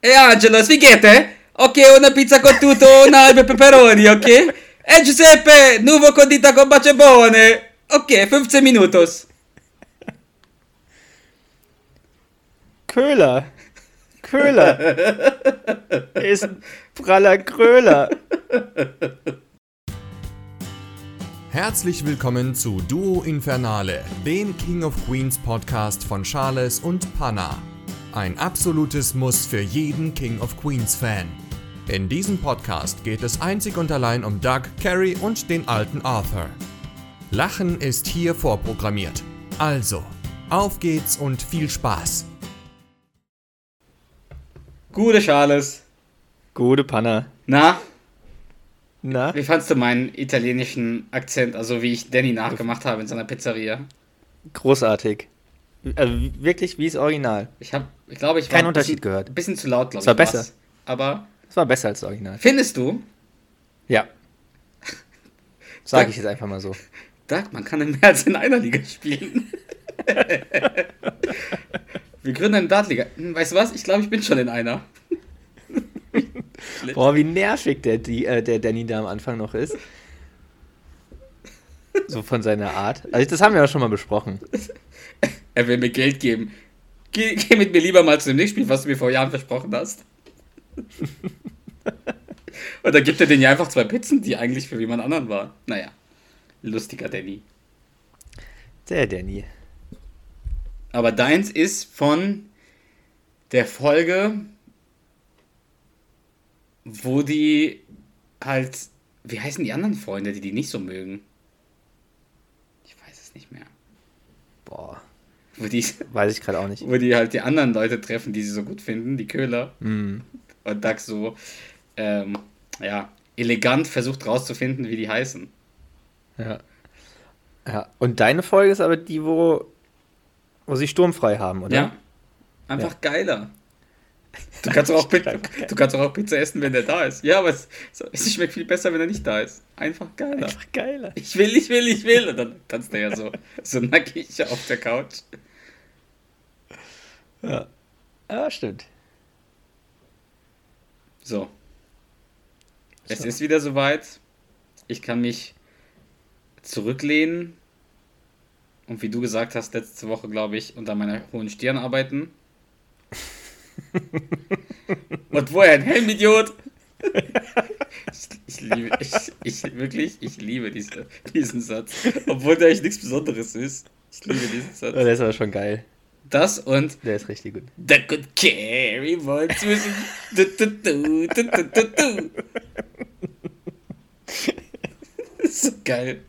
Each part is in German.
E geht es? Ok, una pizza con tutto, una halbe pepperoni, ok? E Giuseppe, nuovo condita con baciebone. Ok, 15 minutos. Köhler. Köhler. Er ist ein praller Kröler. Herzlich willkommen zu Duo Infernale, dem King of Queens Podcast von Charles und Panna. Ein absolutes Muss für jeden King of Queens Fan. In diesem Podcast geht es einzig und allein um Doug, Carrie und den alten Arthur. Lachen ist hier vorprogrammiert. Also, auf geht's und viel Spaß. Gute Charles. Gute Panna. Na, Na? wie fandst du meinen italienischen Akzent, also wie ich Danny nachgemacht habe in seiner Pizzeria? Großartig. Also wirklich wie das Original. Ich habe, ich glaube, ich Kein ein Unterschied bisschen, gehört. Ein bisschen zu laut, glaube ich. Es war besser. Aber Das war besser als das Original. findest du, Ja. Sag ich jetzt einfach mal so. Doug, man kann in mehr als in einer Liga spielen. Wir gründen eine Dartliga. Hm, Weißt du was? Ich glaube, ich bin schon in einer. Boah, wie nervig der, die, äh, der Danny da am Anfang noch ist. So von seiner Art. Also das haben wir ja schon mal besprochen. Er will mir Geld geben. Geh, geh mit mir lieber mal zu dem nächsten Spiel, was du mir vor Jahren versprochen hast. Und dann gibt er den ja einfach zwei Pizzen, die eigentlich für jemand anderen waren. Naja, lustiger Danny. Der Danny. Aber deins ist von der Folge, wo die halt, wie heißen die anderen Freunde, die die nicht so mögen? Ich weiß es nicht mehr. Boah, Wo die, weiß ich gerade auch nicht. wo die halt die anderen Leute treffen, die sie so gut finden, die Köhler. Hm. Und Doug so, ähm, ja, elegant versucht rauszufinden, wie die heißen. Ja. Ja. Und deine Folge ist aber die, wo, wo sie sturmfrei haben, oder? Ja? Einfach geiler. Du kannst, auch Pizza, du kannst auch Pizza essen, wenn der da ist. Ja, aber es, es schmeckt viel besser, wenn er nicht da ist. Einfach geiler. Einfach geiler. Ich will, ich will, ich will. Und dann tanzt er ja so, so nackig auf der Couch. Ja. Ja, stimmt. So. Es ist wieder soweit. Ich kann mich zurücklehnen und wie du gesagt hast, letzte Woche, glaube ich, unter meiner hohen Stirn arbeiten. und woher ein Helmidiot? Ich, ich liebe, ich, ich wirklich, ich liebe diese, diesen Satz. Obwohl der eigentlich nichts Besonderes ist. Ich liebe diesen Ja, Satz. der ist aber schon geil. Das und Der ist richtig gut. The good carry one zwischen. Du, du, du, du, du, du, du. Das ist so geil.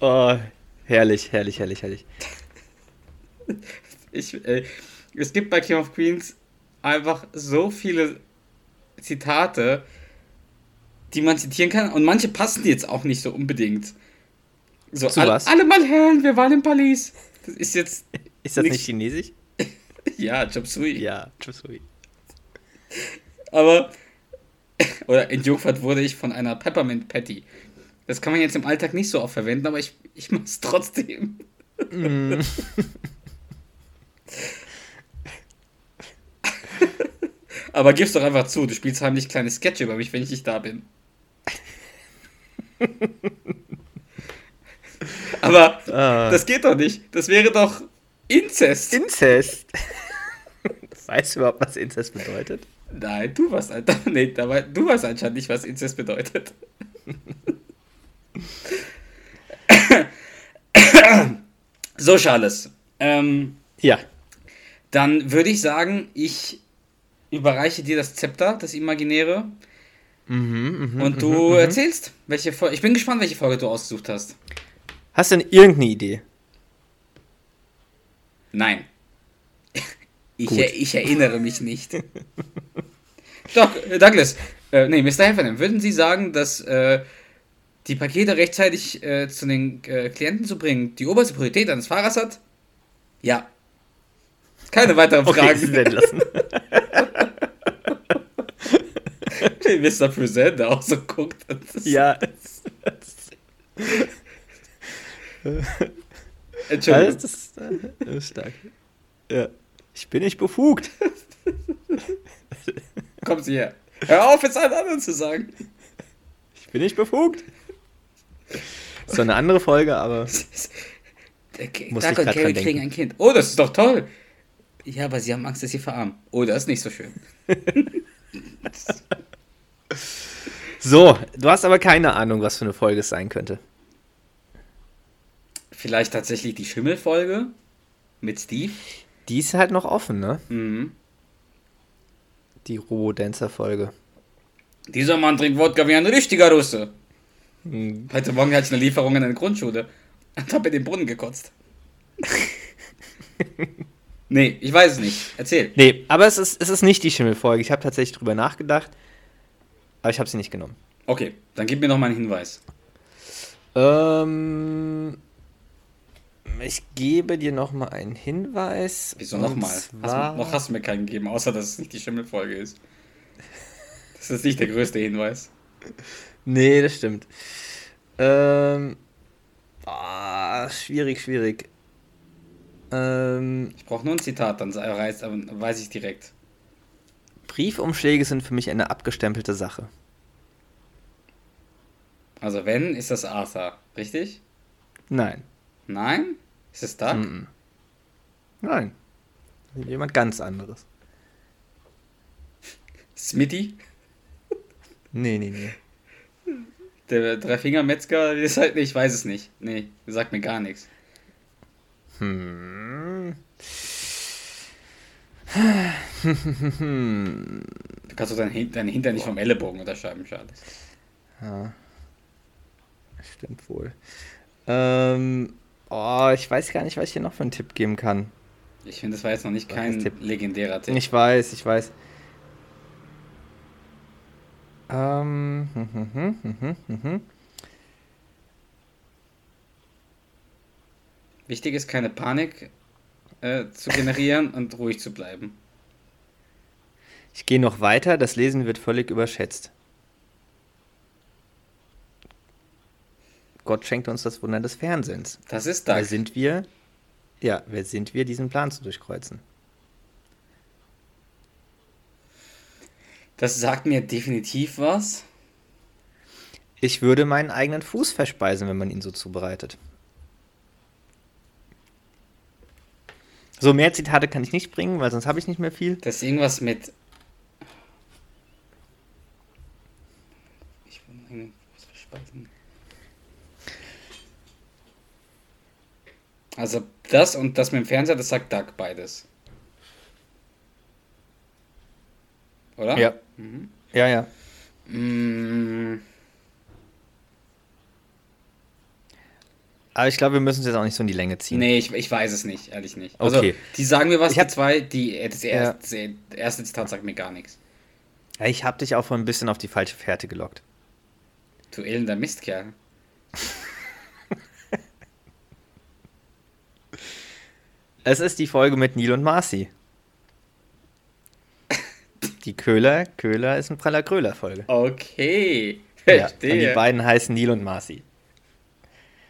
Oh, herrlich, herrlich, herrlich, herrlich. Ich, äh, es gibt bei King of Queens einfach so viele Zitate, die man zitieren kann. Und manche passen jetzt auch nicht so unbedingt. So, Zu all- was? alle mal hören, wir waren in Paris. Das ist jetzt. Ist das Nix- nicht chinesisch? Ja, Chop Suey. Ja, tschüss. ui. Aber, oder entjungfert wurde ich von einer Peppermint Patty. Das kann man jetzt im Alltag nicht so oft verwenden, aber ich, ich mach's trotzdem. Mm. Aber gib's doch einfach zu, du spielst heimlich kleine Sketche über mich, wenn ich nicht da bin. Aber Ah. das geht doch nicht. Das wäre doch Inzest. Inzest. Weißt du überhaupt, was Inzest bedeutet? Nein, du weißt, nee, du weißt anscheinend nicht, was Inzest bedeutet. so, Charles. Ähm, Ja. dann würde ich sagen, ich überreiche dir das Zepter, das Imaginäre, Mhm, mhm, und du erzählst, welche Folge. Ich bin gespannt, welche Folge du ausgesucht hast. Hast du denn irgendeine Idee? Nein. Ich, er, ich erinnere mich nicht. Doch, äh, Douglas, äh, nee, Mr. Heffernan, würden Sie sagen, dass äh, die Pakete rechtzeitig äh, zu den äh, Klienten zu bringen die oberste Priorität eines Fahrers hat? Ja. Keine weiteren Okay, Fragen. werden lassen. Wie Mr. Presenter auch so guckt. Das- ja. Entschuldigung. Das, äh, das ist stark. Ja. Ich bin nicht befugt. Kommen Sie her. Hör auf, es allen anderen zu sagen. Ich bin nicht befugt. So eine andere Folge, aber Muss Duck und Carrie kriegen ein Kind. Oh, das ist doch toll. Ja, aber sie haben Angst, dass sie verarmen. Oh, das ist nicht so schön. so. Du hast aber keine Ahnung, was für eine Folge es sein könnte. Vielleicht tatsächlich die Schimmelfolge mit Steve. Die ist halt noch offen, ne? Mhm. Die Robo-Dancer-Folge. Dieser Mann trinkt Wodka wie ein richtiger Russe. Heute Morgen hatte ich eine Lieferung in eine Grundschule und habe in den Brunnen gekotzt. nee, ich weiß es nicht. Erzähl. Nee, aber es ist, es ist nicht die Schimmelfolge. Ich habe tatsächlich drüber nachgedacht, aber ich habe sie nicht genommen. Okay, dann gib mir noch mal einen Hinweis. Ähm, ich gebe dir noch mal einen Hinweis. Wieso nochmal? Zwar- noch hast du mir keinen gegeben, außer dass es nicht die Schimmelfolge ist. Das ist nicht der größte Hinweis. Nee, das stimmt. Ähm, ah, schwierig, schwierig. Ähm, Ich brauche nur ein Zitat, dann dann weiß ich direkt. Briefumschläge sind für mich eine abgestempelte Sache. Also wenn, ist das Arthur, richtig? Nein. Nein? Ist es Doug? Mhm. Nein. Jemand ganz anderes. Smitty? Nee, nee, nee. Der Dreifingermetzger? Ist halt, ich weiß es nicht. Nee, sagt mir gar nichts. Hm. Du kannst doch dein, Hin- deine Hintern nicht vom Ellenbogen unterscheiden, schade. Ja. Stimmt wohl. Ähm, oh, ich weiß gar nicht, was ich hier noch für einen Tipp geben kann. Ich finde, das war jetzt noch nicht kein Tipp? legendärer Tipp. Ich weiß, ich weiß. Ähm, hm, hm, hm, hm, hm, hm, hm. Wichtig ist, keine Panik äh, zu generieren und ruhig zu bleiben. Ich gehe noch weiter, das Lesen wird völlig überschätzt. Gott schenkt uns das Wunder des Fernsehens. Das ist Doug. Wer sind wir? Ja, wer sind wir, diesen Plan zu durchkreuzen? Das sagt mir definitiv was. Ich würde meinen eigenen Fuß verspeisen, wenn man ihn so zubereitet. So, mehr Zitate kann ich nicht bringen, weil sonst habe ich nicht mehr viel. Das ist irgendwas mit. Ich will meinen Fuß verspeisen. Also das und das mit dem Fernseher, das sagt Doug beides. Oder? Ja. Mhm. Ja, ja. Mm, Aber ich glaube, wir müssen es jetzt auch nicht so in die Länge ziehen. nee, ich, ich weiß es nicht, ehrlich nicht. Also, Okay. die sagen mir was, Ich hab- die zwei, die, äh, das, Ja. erste, das erste Zitat sagt mir gar nichts. Ja, ich habe dich auch vor ein bisschen auf die falsche Fährte gelockt. Du elender Mistkerl. Es ist die Folge mit Neil und Marcy. Die Köhler, Köhler ist ein praller Kröler Folge. Okay, Ja, und die verstehe. beiden heißen Neil und Marcy.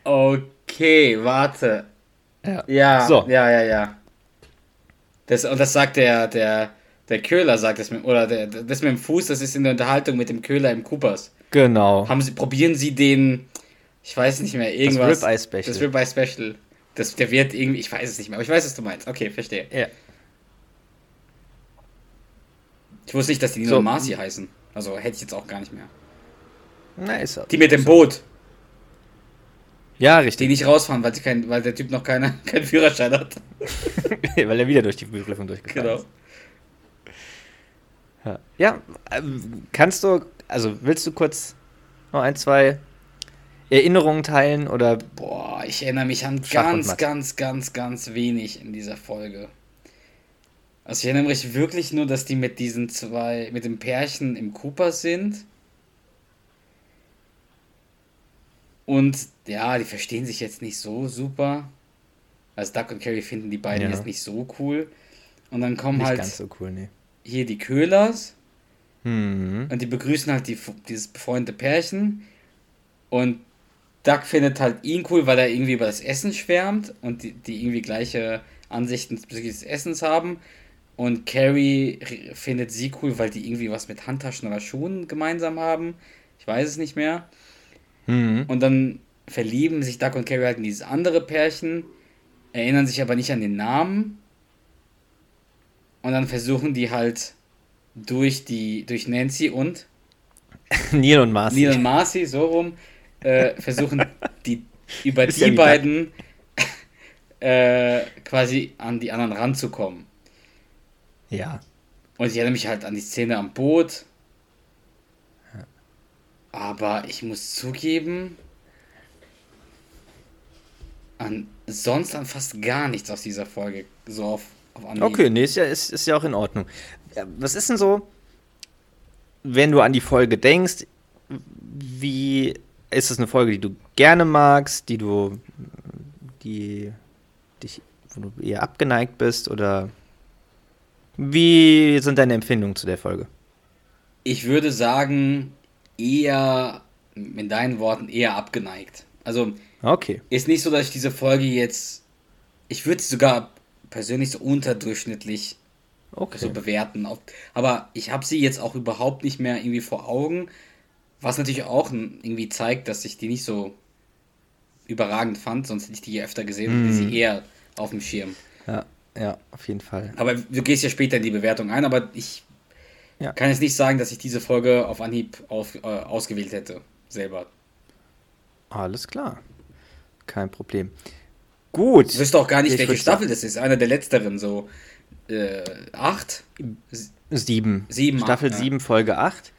okay, warte. Ja. Ja, So. ja, ja, ja. Das, und das sagt der, der, der Köhler, sagt das mit, oder der, das mit dem Fuß, das ist in der Unterhaltung mit dem Köhler im Coopers. Genau. Haben sie, probieren sie den, ich weiß nicht mehr, irgendwas. Ribeye Special. Das Ribeye Special. Das, der wird irgendwie, ich weiß es nicht mehr, aber ich weiß, was du meinst. Okay, verstehe. Ja. Ich wusste nicht, dass die Nino So. Marcy heißen. Also hätte ich jetzt auch gar nicht mehr. Na, ist er. Die mit dem Boot, Ja, die richtig. nicht rausfahren, weil, sie kein, weil der Typ noch keine, keinen Führerschein hat. Weil er wieder durch die Prüfung durchgefallen Genau. ist. Ja, ja ähm, kannst du, also willst du kurz noch ein, zwei Erinnerungen teilen oder Boah, ich erinnere mich an ganz, ganz, ganz, ganz wenig in dieser Folge. Also ich erinnere mich wirklich nur, dass die mit diesen zwei, mit dem Pärchen im Cooper sind. Und ja, die verstehen sich jetzt nicht so super. Also Duck und Carrie finden die beiden Ja. jetzt nicht so cool. Und dann kommen nicht halt so cool, nee. hier die Köhlers. Hm. Und die begrüßen halt die, dieses befreundete Pärchen. Und Doug findet halt ihn cool, weil er irgendwie über das Essen schwärmt und die, die irgendwie gleiche Ansichten bezüglich des Essens haben. Und Carrie findet sie cool, weil die irgendwie was mit Handtaschen oder Schuhen gemeinsam haben. Ich weiß es nicht mehr. Mhm. Und dann verlieben sich Duck und Carrie halt in dieses andere Pärchen, erinnern sich aber nicht an den Namen. Und dann versuchen die halt durch die, durch Nancy und Neil und Marcy. Neil und Marcy, so rum, äh, versuchen die über Ist die ja beiden äh, quasi an die anderen ranzukommen. Ja. Und ich erinnere mich halt an die Szene am Boot. Aber ich muss zugeben, an sonst an fast gar nichts aus dieser Folge so auf, auf Anhieb. Okay, nee, ist ja, ist, ist ja auch in Ordnung. Was ist denn so, wenn du an die Folge denkst, wie ist es eine Folge, die du gerne magst, die du, die dich, wo du eher abgeneigt bist oder wie sind deine Empfindungen zu der Folge? Ich würde sagen, eher, in deinen Worten, eher abgeneigt. Also Okay. ist nicht so, dass ich diese Folge jetzt, ich würde sie sogar persönlich so unterdurchschnittlich so Okay. bewerten. Auf- Aber ich habe sie jetzt auch überhaupt nicht mehr irgendwie vor Augen, was natürlich auch irgendwie zeigt, dass ich die nicht so überragend fand, sonst hätte ich die öfter gesehen und sie eher auf dem Schirm. Ja, ja, auf jeden Fall. Aber du gehst ja später in die Bewertung ein, aber ich Ja. kann jetzt nicht sagen, dass ich diese Folge auf Anhieb auf, äh, ausgewählt hätte, selber. Alles klar. Kein Problem. Gut. Ich wüsste auch gar nicht, Ich welche Staffel das ist. Einer der letzteren, so äh, acht? Sieben. Sieben, Staffel acht, ja. 7, Folge 8.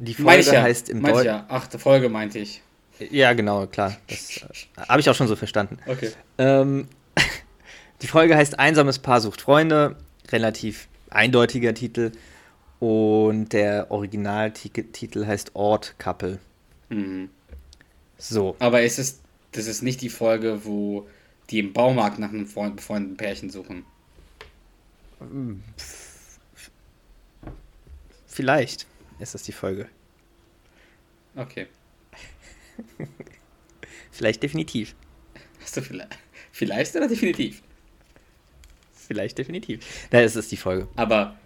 Die Folge ja. heißt im Deutschen. ja. Achte Folge meinte ich. Ja, genau, klar. Das äh, habe ich auch schon so verstanden. Okay. Ähm, die Folge heißt Einsames Paar sucht Freunde. Relativ eindeutiger Titel. Und der Originaltitel heißt Ort Couple. Mhm. So. Aber es ist, das ist nicht die Folge, wo die im Baumarkt nach einem Freund, befreundeten Pärchen suchen. Vielleicht ist das die Folge. Okay. Vielleicht definitiv. Hast du vielleicht, vielleicht oder definitiv? Vielleicht definitiv. Na, es ist die Folge. Aber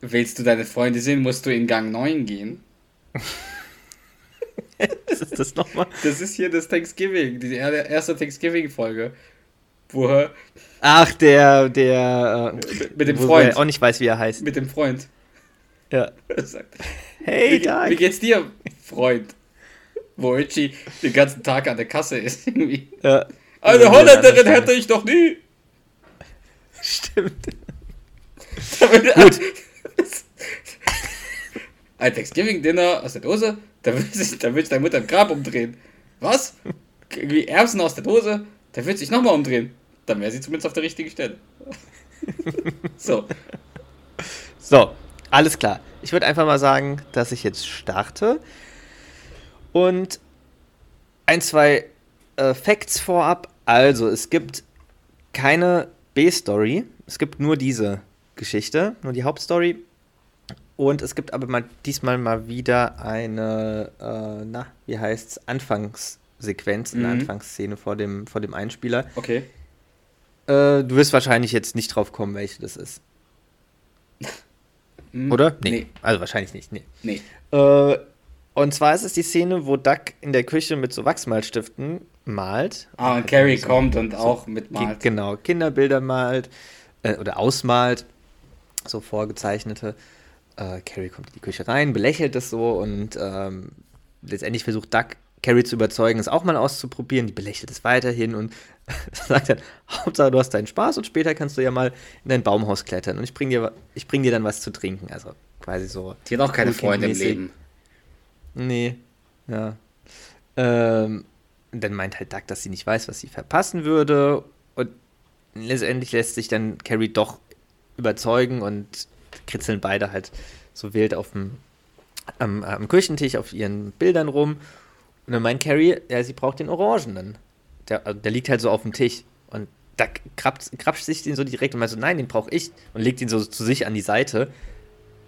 willst du deine Freunde sehen, musst du in Gang 9 gehen. Was ist das nochmal? Das ist hier das Thanksgiving, die er- erste Thanksgiving-Folge. Wo Ach, der, der. Äh, mit dem Freund. auch nicht weiß, wie er heißt. mit dem Freund Ja. sagt, Hey, wie, Doug. wie geht's dir, Freund? Wo Richie den ganzen Tag an der Kasse ist. Irgendwie. Ja. Eine Holländerin hätte ich doch nie. Stimmt. Gut. Ein Thanksgiving-Dinner aus der Dose, da will sich, da will sich deine Mutter im Grab umdrehen. Was? Irgendwie Erbsen aus der Dose, da wird sich nochmal umdrehen. Dann wäre sie zumindest auf der richtigen Stelle. so, So, alles klar. Ich würde einfach mal sagen, dass ich jetzt starte. Und ein, zwei äh, Facts vorab. Also, es gibt keine B-Story. Es gibt nur diese Geschichte, nur die Hauptstory. Und es gibt aber mal diesmal mal wieder eine, äh, na, wie heißt's, Anfangssequenz, eine Mhm. Anfangsszene vor dem, vor dem Einspieler. okay. Äh, du wirst wahrscheinlich jetzt nicht drauf kommen, welche das ist. Hm, Oder? Nee, Also wahrscheinlich nicht. Nee. nee. Äh, und zwar ist es die Szene, wo Duck in der Küche mit so Wachsmalstiften malt. Ah, und Carrie so- kommt und so auch mitmalt. Genau, Kinderbilder malt äh, oder ausmalt, so vorgezeichnete. Äh, Carrie kommt in die Küche rein, belächelt es so und ähm, letztendlich versucht Duck, Carrie zu überzeugen, es auch mal auszuprobieren. Die belächelt es weiterhin und sagt dann, Hauptsache du hast deinen Spaß und später kannst du ja mal in dein Baumhaus klettern und ich bring dir, ich bring dir dann was zu trinken. Also quasi so Die hat auch keine Freunde im. Leben. Nee, ja. Ähm, dann meint halt Duck, dass sie nicht weiß, was sie verpassen würde. Und letztendlich lässt sich dann Carrie doch überzeugen und kritzeln beide halt so wild auf dem, am, am Küchentisch auf ihren Bildern rum. Und dann meint Carrie, ja, sie braucht den Orangenen. Der, also der liegt halt so auf dem Tisch. Und da krapscht sich den so direkt und meint so, nein, den brauche ich. Und legt ihn so zu sich an die Seite.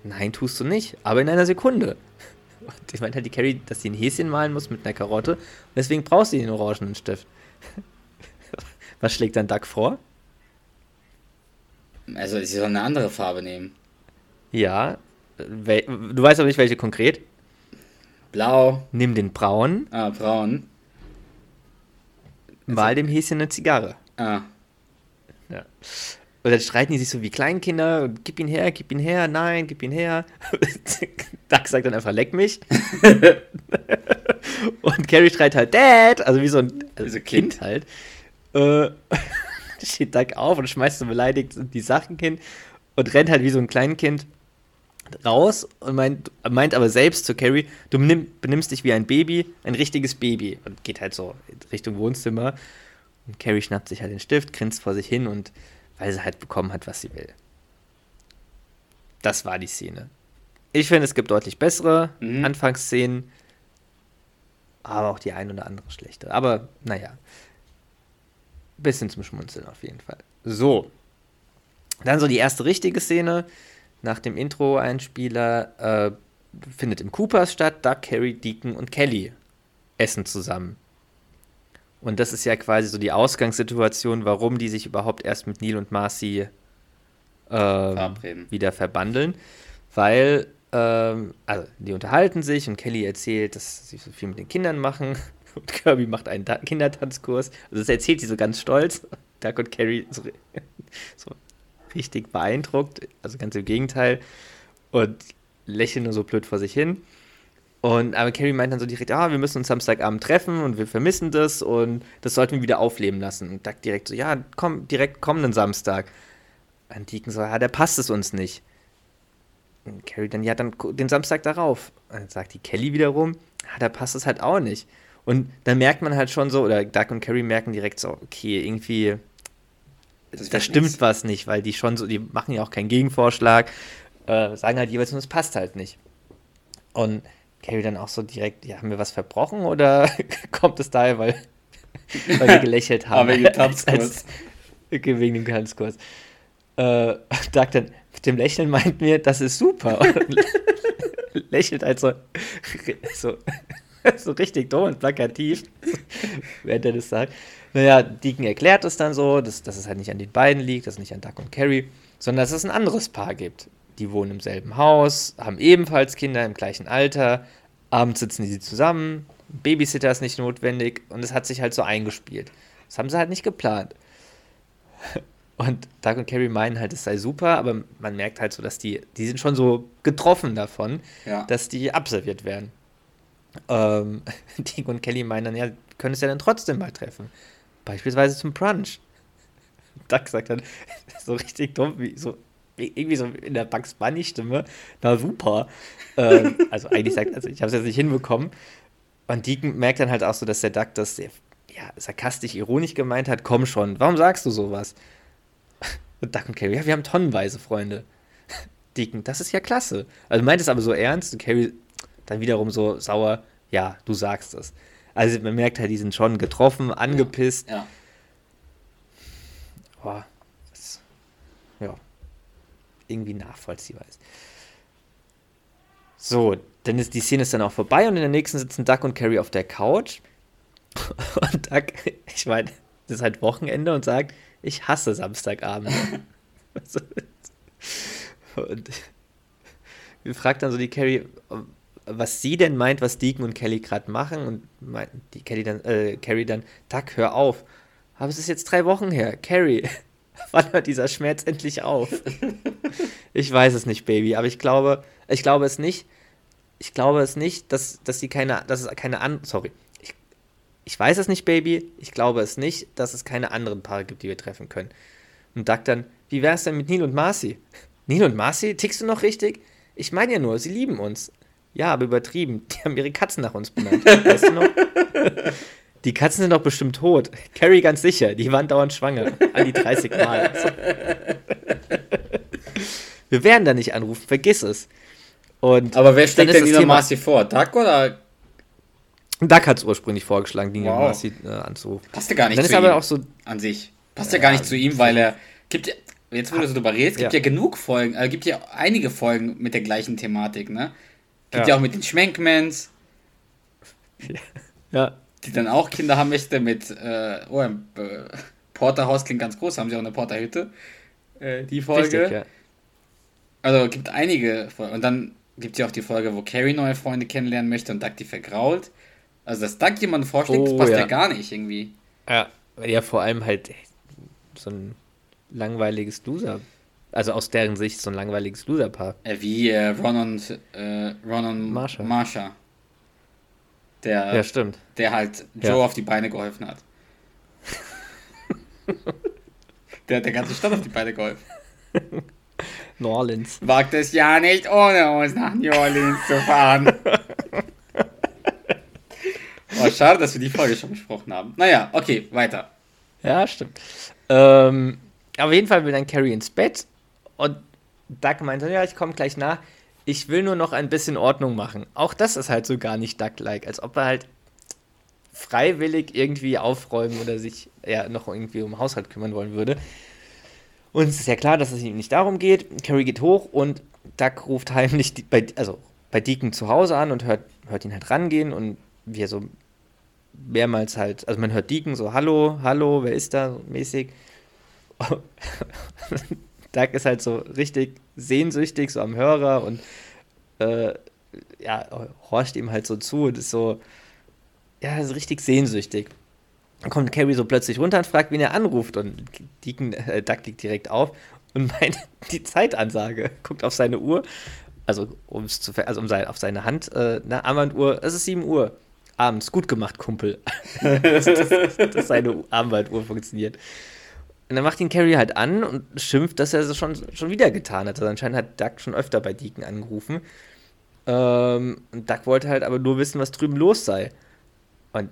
Nein, tust du nicht, aber in einer Sekunde. Und ich meinte halt die Carrie, dass sie ein Häschen malen muss mit einer Karotte. Und deswegen brauchst du den orangenen Stift. Was schlägt dann Duck vor? Also, sie soll eine andere Farbe nehmen. Ja. Du weißt aber nicht, welche konkret. Blau. Nimm den braunen, Ah, braun. Mal dem Häschen eine Zigarre. Ah. Ja. Und dann streiten die sich so wie Kleinkinder und gib ihn her, gib ihn her, nein, gib ihn her. Duck sagt dann einfach, leck mich. und Carrie schreit halt, Dad, also wie so ein also so kind. Kind. halt. Äh, steht Duck auf und schmeißt so beleidigt die Sachen hin und rennt halt wie so ein Kleinkind raus und meint, meint aber selbst zu Carrie, du benimm, benimmst dich wie ein Baby, ein richtiges Baby. Und geht halt so Richtung Wohnzimmer. Und Carrie schnappt sich halt den Stift, grinst vor sich hin und weil sie halt bekommen hat, was sie will. Das war die Szene. Ich finde, es gibt deutlich bessere Mhm. Anfangsszenen, aber auch die ein oder andere schlechte. Aber naja, bisschen zum Schmunzeln auf jeden Fall. So, dann so die erste richtige Szene. Nach dem Intro-Einspieler äh, findet im Coopers statt. Doug, Carrie, Deacon und Kelly essen zusammen. Und das ist ja quasi so die Ausgangssituation, warum die sich überhaupt erst mit Neil und Marcy Verabreden. wieder verbandeln. Weil, ähm, also die unterhalten sich und Kelly erzählt, dass sie so viel mit den Kindern machen. Und Kirby macht einen Ta Kindertanzkurs. Also das erzählt sie so ganz stolz. Doug und Carrie so, so richtig beeindruckt. Also ganz im Gegenteil. Und lächeln nur so blöd vor sich hin. Und aber Carrie meint dann so direkt, ah, wir müssen uns Samstagabend treffen und wir vermissen das und das sollten wir wieder aufleben lassen. Und Doug direkt so, ja, komm, direkt kommenden Samstag. Und Deacon so, ja, der passt es uns nicht. Und Carrie dann, ja, dann den Samstag darauf. Und dann sagt die Kelly wiederum, ja, da passt es halt auch nicht. Und dann merkt man halt schon so, oder Doug und Carrie merken direkt so, okay, irgendwie, Das da stimmt nix. was nicht, weil die schon so, die machen ja auch keinen Gegenvorschlag, äh, sagen halt jeweils, nur, es passt halt nicht. Und Carrie dann auch so direkt, ja, haben wir was verbrochen oder kommt es daher, weil, weil wir gelächelt haben? Aber wegen dem Tanzkurs. okay, wegen dem Tanzkurs. Äh, Doug dann mit dem Lächeln meint mir, das ist super. Lächelt halt so, so, so richtig dumm und plakativ, während er das sagt. Naja, Deacon erklärt es dann so, dass, dass es halt nicht an den beiden liegt, dass es nicht an Duck und Carrie, sondern dass es ein anderes Paar gibt. Die wohnen im selben Haus, haben ebenfalls Kinder im gleichen Alter, abends sitzen sie zusammen, Babysitter ist nicht notwendig und es hat sich halt so eingespielt. Das haben sie halt nicht geplant. Und Doug und Carrie meinen halt, es sei super, aber man merkt halt so, dass die, die sind schon so getroffen davon, Ja. dass die abserviert werden. Ähm, Deacon und Kelly meinen dann, ja, können es ja dann trotzdem mal treffen. Beispielsweise zum Brunch. Doug sagt dann so richtig dumm, wie so wie- irgendwie so in der Bugs Bunny Stimme, na super. ähm, also eigentlich sagt, also ich habe es jetzt nicht hinbekommen. Und Deacon merkt dann halt auch so, dass der Duck das sehr ja, sarkastisch, ironisch gemeint hat. Komm schon, warum sagst du sowas? Und Duck und Carrie, ja, wir haben tonnenweise Freunde. Deacon, das ist ja klasse. Also meint es aber so ernst und Carrie dann wiederum so sauer, ja, du sagst es. Also man merkt halt, die sind schon getroffen, angepisst. Ja. Boah, das, ja, irgendwie nachvollziehbar ist. So, dann ist die Szene ist dann auch vorbei und in der nächsten sitzen Duck und Carrie auf der Couch. Und Duck, ich meine, das ist halt Wochenende und sagt, ich hasse Samstagabend. Und wir fragt dann so die Carrie, was sie denn meint, was Deacon und Kelly gerade machen und meint die Kelly dann, äh, Carrie dann, Duck, hör auf. Aber es ist jetzt drei Wochen her. Carrie, wann hört dieser Schmerz endlich auf? ich weiß es nicht, Baby, aber ich glaube, ich glaube es nicht. Ich glaube es nicht, dass, dass sie keine, dass es keine an, sorry. Ich, ich weiß es nicht, Baby. Ich glaube es nicht, dass es keine anderen Paare gibt, die wir treffen können. Und Doug dann, wie wär's denn mit Neil und Marcy? Neil und Marcy? Tickst du noch richtig? Ich meine ja nur, sie lieben uns. Ja, aber übertrieben. Die haben ihre Katzen nach uns benannt. Weißt du noch? Die Katzen sind doch bestimmt tot. Carrie ganz sicher, die waren dauernd schwanger. An die 30 Mal. Wir werden da nicht anrufen, vergiss es. Und Aber wer schlägt denn Thema- Marcy vor? Duck oder Duck hat es ursprünglich vorgeschlagen, und Wow. Marcy äh, anzurufen. passt ja gar nicht Dann zu ist aber ihm auch so, an sich? Passt ja gar nicht zu ihm, weil er gibt ja, jetzt wo du so drüber redest, gibt Ja. ja, genug Folgen, äh, gibt ja einige Folgen mit der gleichen Thematik, ne? Gibt Ja. ja, auch mit den Schmenkmans, ja, die dann auch Kinder haben möchte mit, äh, oh, ein äh, Porterhaus klingt ganz groß, haben sie auch eine Porterhütte. äh, die Folge. Richtig, ja. Also gibt einige Folgen. Und dann gibt es ja auch die Folge, wo Carrie neue Freunde kennenlernen möchte und Doug die vergrault. Also, dass Doug jemanden vorschlägt, das Oh, passt ja. ja. gar nicht irgendwie. Ja, weil ja vor allem halt so ein langweiliges Loser. Also aus deren Sicht so ein langweiliges Loser-Paar. Äh, wie äh, Ron und, äh, Ron und Marsha. Marsha. Der, Ja, stimmt. der halt Joe Ja. auf die Beine geholfen hat. der hat der ganze Stadt auf die Beine geholfen. New Orleans. Wagt es ja nicht, ohne uns nach New Orleans zu fahren. oh, schade, dass wir die Folge schon besprochen haben. Naja, okay, weiter. Ja, stimmt. Ähm, auf jeden Fall will dann Carrie ins Bett und Doug meint dann, ja, ich komme gleich nach. Ich will nur noch ein bisschen Ordnung machen. Auch das ist halt so gar nicht Duck-like, als ob er halt freiwillig irgendwie aufräumen oder sich ja noch irgendwie um Haushalt kümmern wollen würde. Und es ist ja klar, dass es ihm nicht darum geht. Carrie geht hoch und Duck ruft heimlich bei, also bei Deacon zu Hause an und hört, hört ihn halt rangehen und wie er so mehrmals halt, also man hört Deacon so, hallo, hallo, wer ist da, so mäßig. Doug ist halt so richtig sehnsüchtig, so am Hörer und äh, ja, horcht ihm halt so zu und ist so, ja, ist richtig sehnsüchtig. Dann kommt Carrie so plötzlich runter und fragt, wen er anruft und Deacon, äh, Doug liegt direkt auf und meint die Zeitansage, guckt auf seine Uhr, also, um's zu, also um sein, auf seine Hand, äh, na, Armbanduhr, es ist 7 Uhr. Abends, gut gemacht, Kumpel. dass, dass, dass seine Armbanduhr funktioniert. Und dann macht ihn Carrie halt an und schimpft, dass er es schon, schon wieder getan hat. Also anscheinend hat Doug schon öfter bei Deacon angerufen. Ähm, und Doug wollte halt aber nur wissen, was drüben los sei. Und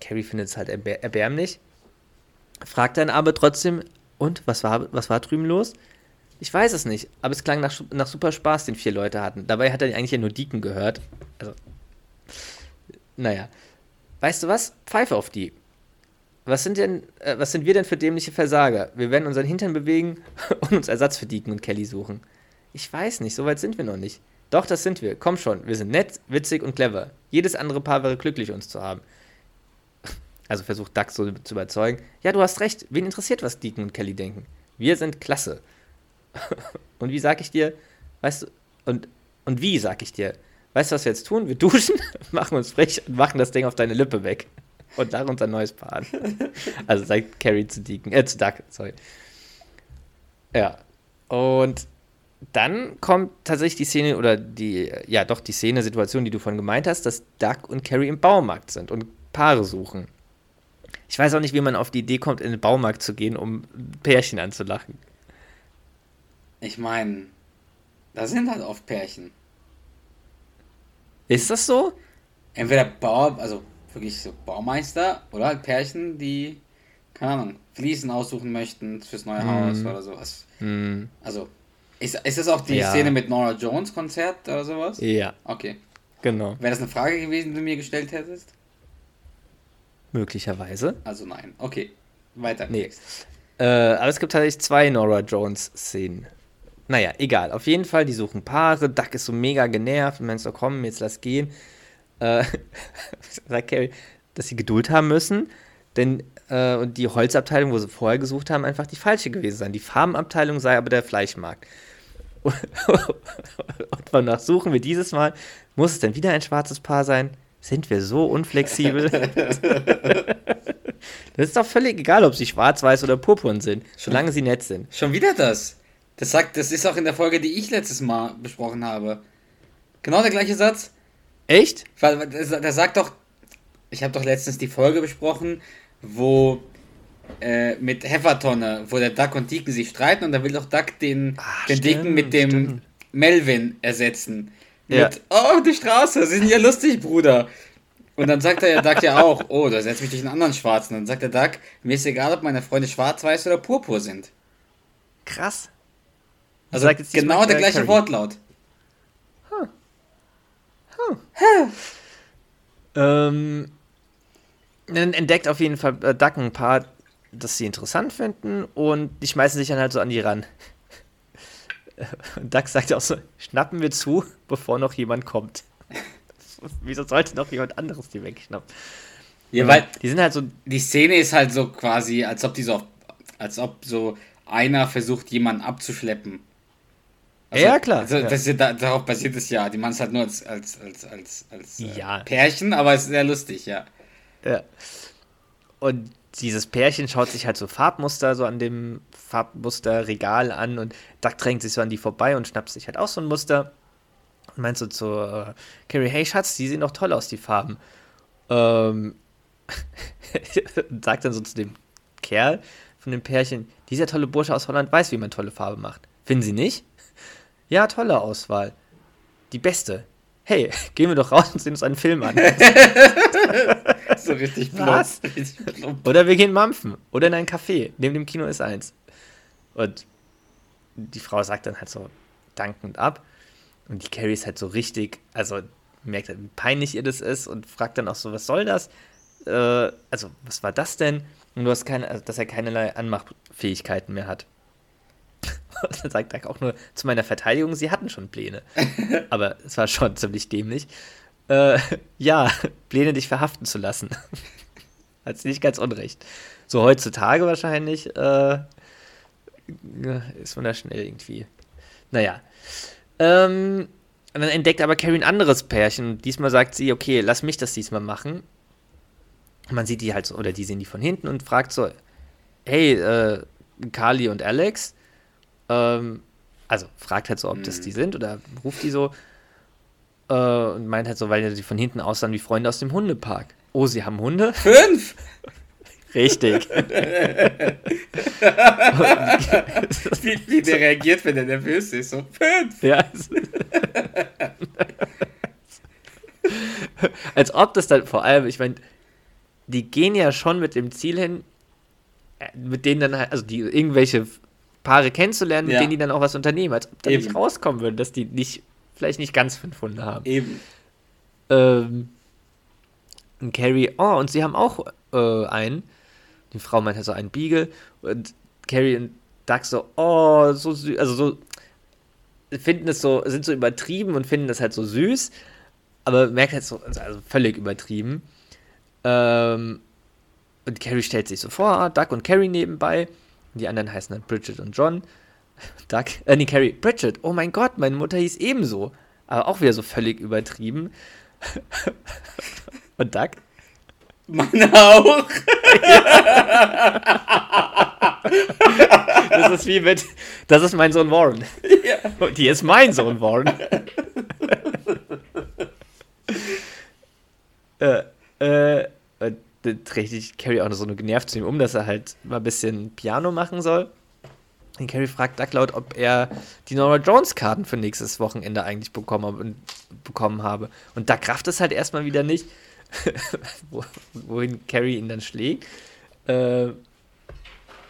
Carrie findet es halt erbär erbärmlich. Fragt dann aber trotzdem, und, was war, was war drüben los? Ich weiß es nicht, aber es klang nach, nach super Spaß, den vier Leute hatten. Dabei hat er eigentlich ja nur Deacon gehört. Also, naja. Weißt du was? Pfeife auf die. Was sind denn, äh, was sind wir denn für dämliche Versager? Wir werden unseren Hintern bewegen und uns Ersatz für Deacon und Kelly suchen. Ich weiß nicht, so weit sind wir noch nicht. Doch, das sind wir. Komm schon, wir sind nett, witzig und clever. Jedes andere Paar wäre glücklich, uns zu haben. Also versucht Doug so zu überzeugen. Ja, du hast recht. Wen interessiert, was Deacon und Kelly denken? Wir sind klasse. und wie sag ich dir? Weißt du, und, und wie sag ich dir? Weißt du, was wir jetzt tun? Wir duschen, machen uns frech und machen das Ding auf deine Lippe weg. Und lachen uns ein neues Paar an. Also sagt Carrie zu Deacon, äh, zu Doug, sorry. Ja. Und dann kommt tatsächlich die Szene, oder die, ja doch, die Szene, Situation, die du vorhin gemeint hast, dass Doug und Carrie im Baumarkt sind und Paare suchen. Ich weiß auch nicht, wie man auf die Idee kommt, in den Baumarkt zu gehen, um Pärchen anzulachen. Ich meine, da sind halt oft Pärchen. Ist das so? Entweder Bauer, also wirklich so Baumeister oder halt Pärchen, die, keine Ahnung, Fliesen aussuchen möchten fürs neue Haus oder sowas. Hm, Also, ist, ist das auch die Ja. Szene mit Nora Jones Konzert oder sowas? ja, Okay. genau. Wäre das eine Frage gewesen, die du mir gestellt hättest? Möglicherweise. Also nein. Okay. Weiter. Nee. Äh, aber es gibt tatsächlich zwei Nora Jones-Szenen. Naja, egal. Auf jeden Fall, die suchen Paare. Duck ist so mega genervt und meint so, komm, jetzt lass gehen. Äh, sagt Carrie, dass sie Geduld haben müssen, denn äh, und die Holzabteilung, wo sie vorher gesucht haben, einfach die falsche gewesen sein. Die Farbenabteilung sei aber der Fleischmarkt. und wonach suchen wir dieses Mal? Muss es denn wieder ein schwarzes Paar sein? Sind wir so unflexibel? das ist doch völlig egal, ob sie schwarz, weiß oder purpurn sind, solange sie nett sind. Schon wieder das. Das sagt, das ist auch in der Folge, die ich letztes Mal besprochen habe. Genau der gleiche Satz. Echt? Weil der sagt doch, ich habe doch letztens die Folge besprochen, wo äh, mit Heffertonne, wo der Duck und Deacon sich streiten und da will doch Duck den, Ah, den Deacon stimmt, mit dem stimmt. Melvin ersetzen. Ja. Mit, oh, die Straße, sie sind ja lustig, Bruder. Und dann sagt der Duck ja auch, oh, da setzt mich durch einen anderen Schwarzen. Und dann sagt der Duck, mir ist egal, ob meine Freunde schwarz, weiß oder purpur sind. Krass. Also genau der gleiche Carrie. Wortlaut. Ähm, dann entdeckt auf jeden Fall äh, Duck ein paar, das sie interessant finden und die schmeißen sich dann halt so an die ran. Und Duck sagt auch so, schnappen wir zu, bevor noch jemand kommt. Wieso sollte noch jemand anderes die wegschnappen? Ja, weil die sind halt so, die Szene ist halt so quasi, als ob die so, als ob so einer versucht, jemanden abzuschleppen. Also, ja, klar. Also, ja. Das ist, da, darauf basiert es ja. Die machen es halt nur als, als, als, als, als äh, Ja. Pärchen, aber es ist sehr lustig, ja. Ja. Und dieses Pärchen schaut sich halt so Farbmuster so an dem Farbmusterregal an und Duck drängt sich so an die vorbei und schnappt sich halt auch so ein Muster und meint so zu äh, Carrie, hey Schatz, die sehen doch toll aus, die Farben. Ähm, und sagt dann so zu dem Kerl von dem Pärchen, dieser tolle Bursche aus Holland weiß, wie man tolle Farbe macht. Finden Sie nicht? Ja, tolle Auswahl. Die beste. Hey, gehen wir doch raus und sehen uns einen Film an. So richtig plump. Plump. Oder wir gehen mampfen. Oder in ein Café. Neben dem Kino ist eins. Und die Frau sagt dann halt so dankend ab. Und die Carrie ist halt so richtig, also merkt halt, wie peinlich ihr das ist und fragt dann auch so, was soll das? Äh, also, was war das denn? Und du hast keine, also, dass er keinerlei Anmachfähigkeiten mehr hat. Und dann sagt er auch nur zu meiner Verteidigung, sie hatten schon Pläne. Aber es war schon ziemlich dämlich. Äh, ja, Pläne, dich verhaften zu lassen. Hat sie nicht ganz unrecht. So heutzutage wahrscheinlich äh, ist man da schnell irgendwie. Naja. Ähm, und dann entdeckt aber Carrie ein anderes Pärchen. Diesmal sagt sie, okay, lass mich das diesmal machen. Man sieht die halt so, oder die sehen die von hinten und fragt so, hey, äh, Carly und Alex, ähm, also fragt halt so, ob das die sind oder ruft die so äh, und meint halt so, weil sie von hinten aussahen wie Freunde aus dem Hundepark. Oh, sie haben Hunde? Fünf! Richtig. Wie, wie der reagiert, wenn er nervös ist. So, fünf! Ja. Als ob das dann vor allem, ich meine, die gehen ja schon mit dem Ziel hin, äh, mit denen dann halt, also die irgendwelche Paare kennenzulernen, mit Ja. denen die dann auch was unternehmen, als ob da nicht rauskommen würde, dass die nicht, vielleicht nicht ganz fünf Hunde haben. Eben. Ähm, und Carrie, oh, und sie haben auch äh, einen. Die Frau meint halt so einen Beagle. Und Carrie und Doug so, oh, so süß, also so, finden es so, sind so übertrieben und finden das halt so süß. Aber merkt halt so, also völlig übertrieben. Ähm, und Carrie stellt sich so vor, Doug und Carrie nebenbei. Die anderen heißen dann Bridget und John. Doug, äh, nee, Carrie, Bridget, oh mein Gott, meine Mutter hieß ebenso. Aber auch wieder so völlig übertrieben. Und Doug? Meine auch. Das ist wie mit, das ist mein Sohn Warren. Ja. Und die ist mein Sohn Warren. äh, äh, dann sich Carrie auch noch so nur genervt zu ihm um, dass er halt mal ein bisschen Piano machen soll. Und Carrie fragt Doug laut, ob er die Nora Jones Karten für nächstes Wochenende eigentlich bekommen, habe- und, bekommen habe. Und Doug rafft es halt erstmal wieder nicht, wo, wohin Carrie ihn dann schlägt. Äh,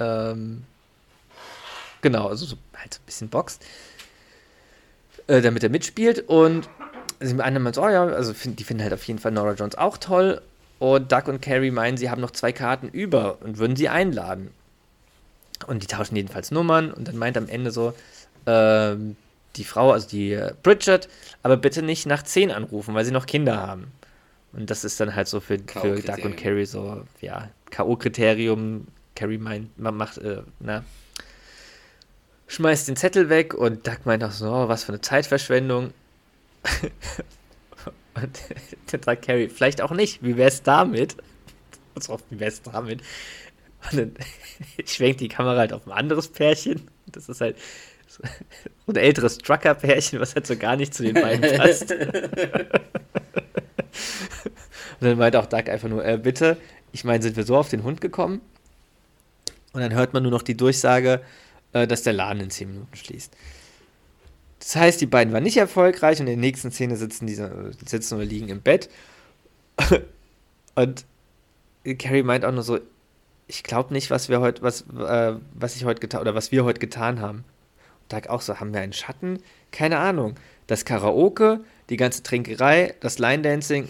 ähm, genau, also so, halt so ein bisschen boxt, äh, damit er mitspielt. Und sie meinen so, oh ja, also find, die finden halt auf jeden Fall Nora Jones auch toll. Und Doug und Carrie meinen, sie haben noch zwei Karten über und würden sie einladen. Und die tauschen jedenfalls Nummern und dann meint am Ende so, ähm, die Frau, also die äh, Bridget, aber bitte nicht nach 10 anrufen, weil sie noch Kinder haben. Und das ist dann halt so für, für Doug und Carrie so, ja, K.O.-Kriterium. Carrie meint, man macht, äh, na, schmeißt den Zettel weg und Doug meint auch so, oh, was für eine Zeitverschwendung. und dann sagt Carrie, vielleicht auch nicht, wie wär's damit? So, wie wär's damit? Und dann schwenkt die Kamera halt auf ein anderes Pärchen. Das ist halt so ein älteres Trucker-Pärchen, was halt so gar nicht zu den beiden passt. Und dann meint auch Doug einfach nur, äh, bitte, ich meine, sind wir so auf den Hund gekommen? Und dann hört man nur noch die Durchsage, äh, dass der Laden in 10 Minuten schließt. Das heißt, die beiden waren nicht erfolgreich und in der nächsten Szene sitzen die so- sitzen oder liegen im Bett. Und Carrie meint auch nur so, ich glaube nicht, was wir heute, was, äh, was ich heute getan oder was wir heute getan haben. Und Doug auch so, haben wir einen Schatten? Keine Ahnung. Das Karaoke, die ganze Trinkerei, das Line Dancing.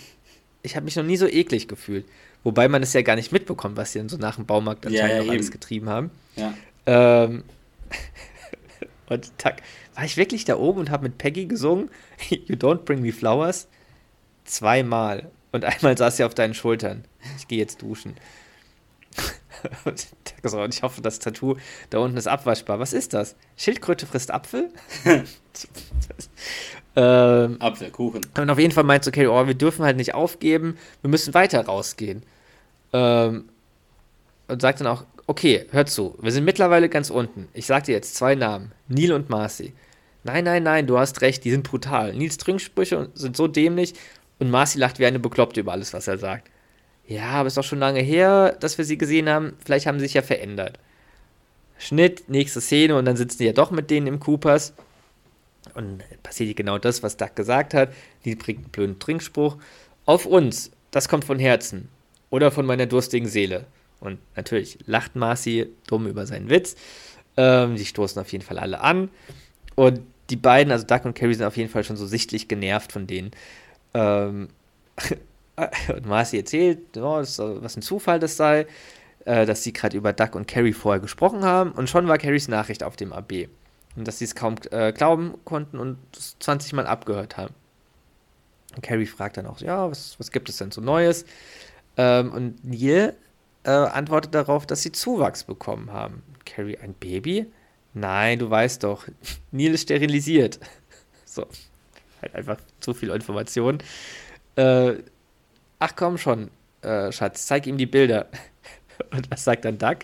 Ich habe mich noch nie so eklig gefühlt. Wobei man es ja gar nicht mitbekommt, was sie dann so nach dem Baumarkt Ja, anscheinend ja, noch alles eben. getrieben haben. Ja. Ähm, und Tag, war ich wirklich da oben und habe mit Peggy gesungen? You don't bring me flowers? Zweimal. Und einmal saß sie auf deinen Schultern. Ich gehe jetzt duschen. Und ich hoffe, das Tattoo da unten ist abwaschbar. Was ist das? Schildkröte frisst Apfel? ähm, Apfelkuchen. und auf jeden Fall meint so Carrie, oh, wir dürfen halt nicht aufgeben, wir müssen weiter rausgehen. Ähm, und sagt dann auch, okay, hör zu, wir sind mittlerweile ganz unten. Ich sag dir jetzt zwei Namen, Neil und Marcy. Nein, nein, nein, du hast recht, die sind brutal. Nils Trinksprüche sind so dämlich und Marcy lacht wie eine Bekloppte über alles, was er sagt. Ja, aber ist doch schon lange her, dass wir sie gesehen haben. Vielleicht haben sie sich ja verändert. Schnitt, nächste Szene und dann sitzen die ja doch mit denen im Coopers. Und passiert genau das, was Doug gesagt hat. Die bringt einen blöden Trinkspruch. Auf uns, das kommt von Herzen. Oder von meiner durstigen Seele. Und natürlich lacht Marcy dumm über seinen Witz. Ähm, die stoßen auf jeden Fall alle an. Und die beiden, also Doug und Carrie, sind auf jeden Fall schon so sichtlich genervt von denen. Ähm, und Marcy erzählt, oh, das, was ein Zufall das sei, äh, dass sie gerade über Doug und Carrie vorher gesprochen haben. Und schon war Carries Nachricht auf dem AB. Und dass sie es kaum äh, glauben konnten und es 20 Mal abgehört haben. Und Carrie fragt dann auch, ja, was, was gibt es denn so Neues? Ähm, und Neil äh, antwortet darauf, dass sie Zuwachs bekommen haben. Carrie, ein Baby? Nein, du weißt doch, Neil ist sterilisiert. So, halt einfach zu viel Information. Äh, ach komm schon, äh, Schatz, zeig ihm die Bilder. Und was sagt dann Doug?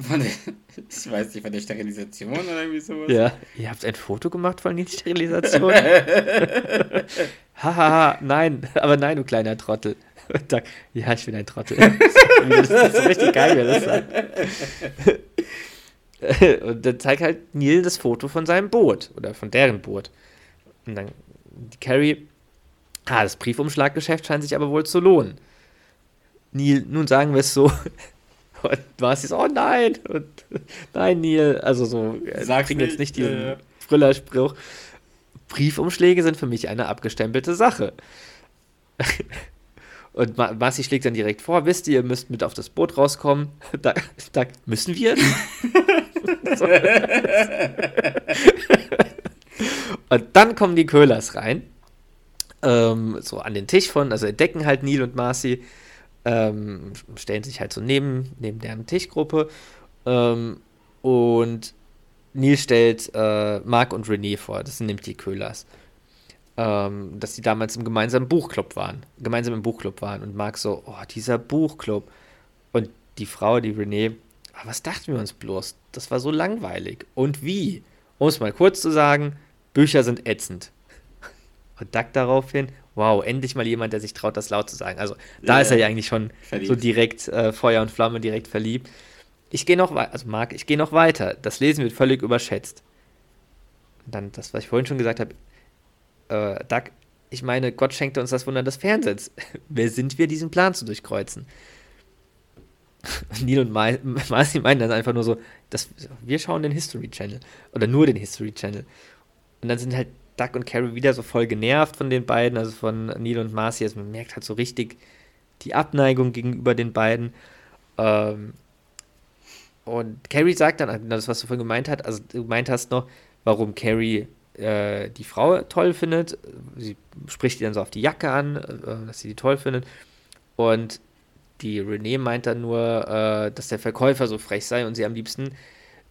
Von der, ich weiß nicht, von der Sterilisation oder irgendwie sowas. Ja, ihr habt ein Foto gemacht von Nils Sterilisation? Hahaha, nein, aber nein, du kleiner Trottel. Und Doug, ja, ich bin ein Trottel. das ist so richtig geil, wer das sagt. Und dann zeigt halt Neil das Foto von seinem Boot oder von deren Boot. Und dann die Carrie, ah, das Briefumschlaggeschäft scheint sich aber wohl zu lohnen. Neil, nun sagen wir es so. Und Marcy so, oh nein, und nein, Neil, also so, Sag's kriegen jetzt nicht, diesen ja. Brüllerspruch. Briefumschläge sind für mich eine abgestempelte Sache. Und Ma- Marcy schlägt dann direkt vor, wisst ihr, ihr müsst mit auf das Boot rauskommen. Da, da müssen wir. Und dann kommen die Köhlers rein. Ähm, so an den Tisch von, also entdecken halt Neil und Marcy, ähm, stellen sich halt so neben, neben deren Tischgruppe. Ähm, und Neil stellt äh, Mark und René vor, das sind nämlich die Köhlers. Ähm, dass die damals im gemeinsamen Buchclub waren. Gemeinsam im Buchclub waren. Und Mark so, oh, dieser Buchclub. Und die Frau, die René, ah, was dachten wir uns bloß? Das war so langweilig. Und wie? Um es mal kurz zu sagen, Bücher sind ätzend. Und Doug daraufhin, wow, endlich mal jemand, der sich traut, das laut zu sagen. Also da Ja, ist er ja. eigentlich schon Verliebt. so direkt äh, Feuer und Flamme, direkt verliebt. Ich gehe noch weiter, also Marc, ich gehe noch weiter. Das Lesen wird völlig überschätzt. Und dann das, was ich vorhin schon gesagt habe, äh, Doug, ich meine, Gott schenkte uns das Wunder des Fernsehens. Wer sind wir, diesen Plan zu durchkreuzen? Neil und Ma- Marcy meinen dann einfach nur so, das, wir schauen den History Channel. Oder nur den History Channel. Und dann sind halt Doug und Carrie wieder so voll genervt von den beiden, also von Neil und Marcy. Also man merkt halt so richtig die Abneigung gegenüber den beiden. Ähm, und Carrie sagt dann, das, was du vorhin gemeint hast, also du gemeint hast noch, warum Carrie äh, die Frau toll findet. Sie spricht ihr dann so auf die Jacke an, äh, dass sie die toll findet. Und die Renee meint dann nur, äh, dass der Verkäufer so frech sei und sie am liebsten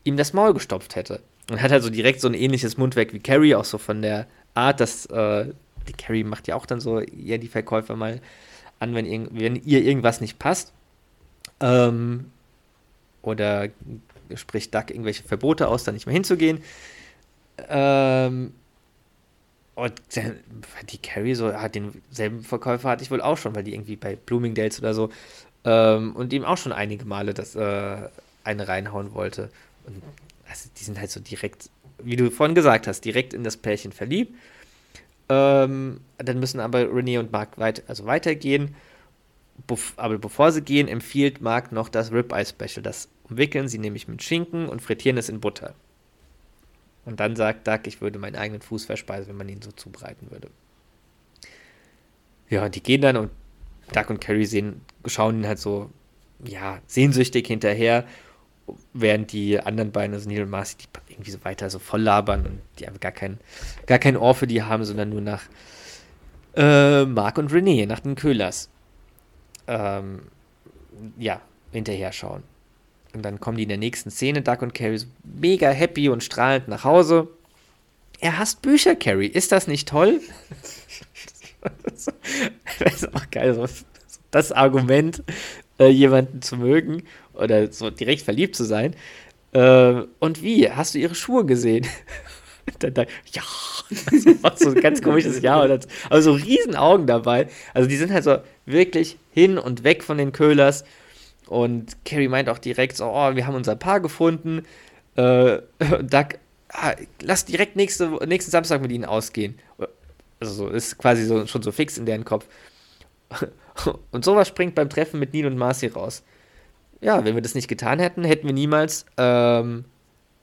ihm das Maul gestopft hätte. Und hat halt so direkt so ein ähnliches Mundwerk wie Carrie, auch so von der Art, dass äh, die Carrie macht ja auch dann so ihr die Verkäufer mal an, wenn, irgend- wenn ihr irgendwas nicht passt. Ähm, oder spricht Duck irgendwelche Verbote aus, da nicht mehr hinzugehen. Ähm, und die Carrie so, hat denselben Verkäufer hatte ich wohl auch schon, weil die irgendwie bei Bloomingdales oder so ähm, und ihm auch schon einige Male das äh, eine reinhauen wollte. Und also die sind halt so direkt, wie du vorhin gesagt hast, direkt in das Pärchen verliebt. Ähm, dann müssen aber René und Mark weit, also weitergehen. Bef aber bevor sie gehen, empfiehlt Mark noch das Ribeye Special. Das umwickeln sie nämlich mit Schinken und frittieren es in Butter. Und dann sagt Doug, ich würde meinen eigenen Fuß verspeisen, wenn man ihn so zubereiten würde. Ja, und die gehen dann und Doug und Carrie sehen, schauen ihn halt so, ja, sehnsüchtig hinterher, während die anderen beiden, also Neil und Marcy, die irgendwie so weiter so voll labern und die einfach gar kein, gar kein Ohr für die haben, sondern nur nach äh, Mark und René, nach den Köhlers. Ähm, ja, hinterher schauen. Und dann kommen die in der nächsten Szene, Duck und Carrie, mega happy und strahlend nach Hause. Er hasst Bücher, Carrie. Ist das nicht toll? das ist auch geil, das Argument, äh, jemanden zu mögen oder so direkt verliebt zu sein. Äh, und wie? Hast du ihre Schuhe gesehen? dann, dann, ja, das macht so ein ganz komisches Ja. Aber so riesen Augen dabei. Also die sind halt so wirklich hin und weg von den Köhlers. Und Carrie meint auch direkt so, oh, wir haben unser Paar gefunden. Äh, Doug, ah, lass direkt nächste, nächsten Samstag mit ihnen ausgehen. Also so, ist quasi so, schon so fix in deren Kopf. Und sowas springt beim Treffen mit Neil und Marcy raus. Ja, wenn wir das nicht getan hätten, hätten wir niemals. Ähm,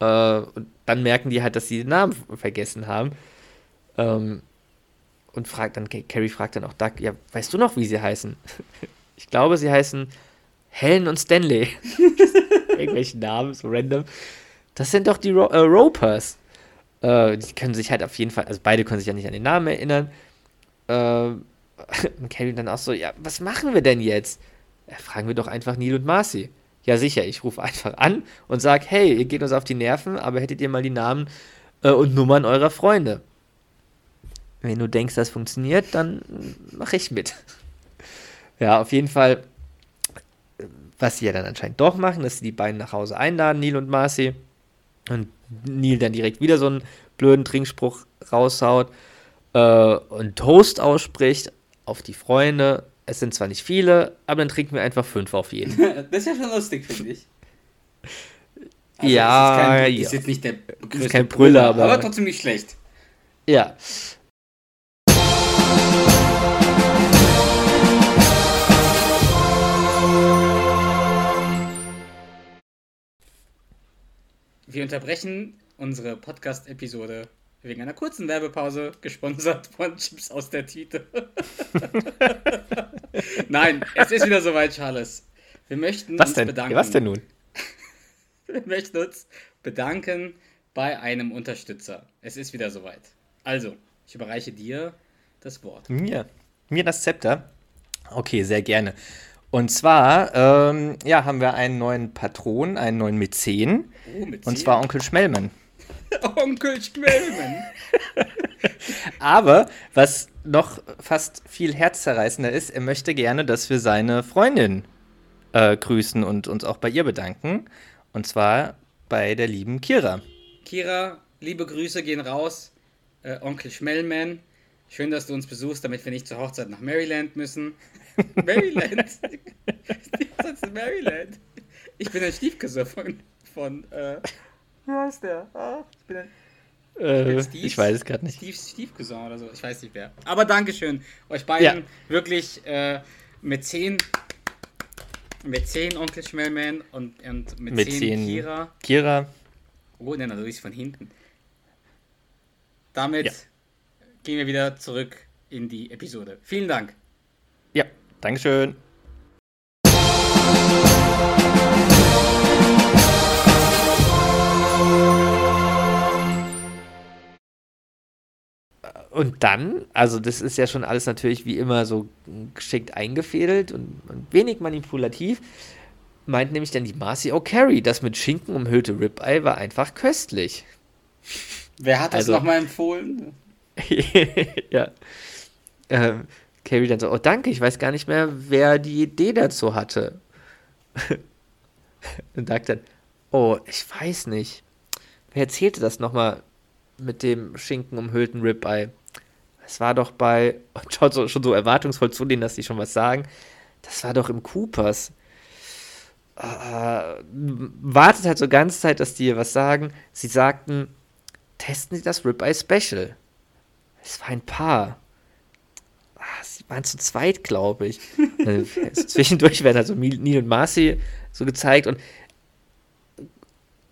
äh, dann merken die halt, dass sie den Namen vergessen haben. Ähm, und fragt dann, Carrie fragt dann auch Doug, ja, weißt du noch, wie sie heißen? ich glaube, sie heißen Helen und Stanley. Irgendwelche Namen, so random. Das sind doch die Ro äh, Ropers. Äh, die können sich halt auf jeden Fall, also beide können sich ja nicht an den Namen erinnern. Äh, und Kevin dann auch so, ja, was machen wir denn jetzt? Ja, fragen wir doch einfach Neil und Marcy. Ja, sicher, ich rufe einfach an und sage, hey, ihr geht uns auf die Nerven, aber hättet ihr mal die Namen äh, und Nummern eurer Freunde? Wenn du denkst, das funktioniert, dann mache ich mit. Ja, auf jeden Fall, was sie ja dann anscheinend doch machen, dass sie die beiden nach Hause einladen, Neil und Marcy. Und Neil dann direkt wieder so einen blöden Trinkspruch raushaut äh, und Toast ausspricht auf die Freunde. Es sind zwar nicht viele, aber dann trinken wir einfach fünf auf jeden. das ist ja schon lustig, finde ich. Also ja, ist, kein, ja. ist jetzt nicht der ist kein Brüller, aber, aber trotzdem nicht schlecht. Ja. Wir unterbrechen unsere Podcast-Episode wegen einer kurzen Werbepause, gesponsert von Chips aus der Tüte. Nein, es ist wieder soweit, Charles. Wir möchten was uns denn? bedanken. Was denn nun? Wir möchten uns bedanken bei einem Unterstützer. Es ist wieder soweit. Also, ich überreiche dir das Wort. Mir. Mir das Zepter. Okay, sehr gerne. Und zwar, ähm, ja, haben wir einen neuen Patron, einen neuen Mäzen. Oh. Und zwar Onkel Schmellmann. Onkel Schmellmann. Aber was noch fast viel herzzerreißender ist, er möchte gerne, dass wir seine Freundin äh, grüßen und uns auch bei ihr bedanken. Und zwar bei der lieben Kira. Kira, liebe Grüße gehen raus. Äh, Onkel Schmellman. Schön, dass du uns besuchst, damit wir nicht zur Hochzeit nach Maryland müssen. Maryland. Maryland? Ich bin ein Stiefkasser von. äh, wie heißt der? Ah, ich bin ein. Äh, ich weiß es gerade nicht. Steve, Stiefcousin oder so, ich weiß nicht wer. Aber Dankeschön, euch beiden ja. wirklich äh, mit 10 mit 10 Onkel Schmellman und, und mit, mit 10, 10 Kira. Kira. Oh, nein, also ist von hinten. Damit ja. gehen wir wieder zurück in die Episode. Vielen Dank. Ja, Dankeschön. Und dann, also das ist ja schon alles natürlich wie immer so geschickt eingefädelt und, und wenig manipulativ, meint nämlich dann die Marcy O'Carry, das mit Schinken umhüllte Ribeye war einfach köstlich. Wer hat das also, nochmal empfohlen? ja. Ähm, Carrie dann so, oh danke, ich weiß gar nicht mehr, wer die Idee dazu hatte. und sagt dann, oh, ich weiß nicht. Wer erzählte das nochmal mit dem Schinken umhüllten Ribeye? Es war doch bei, und schaut so, schon so erwartungsvoll zu denen, dass die schon was sagen. Das war doch im Coopers. Äh, wartet halt so ganze Zeit, dass die was sagen. Sie sagten, testen Sie das Ribeye Special. Es war ein Paar. Ah, sie waren zu zweit, glaube ich. also zwischendurch werden also Neil und Marcy so gezeigt und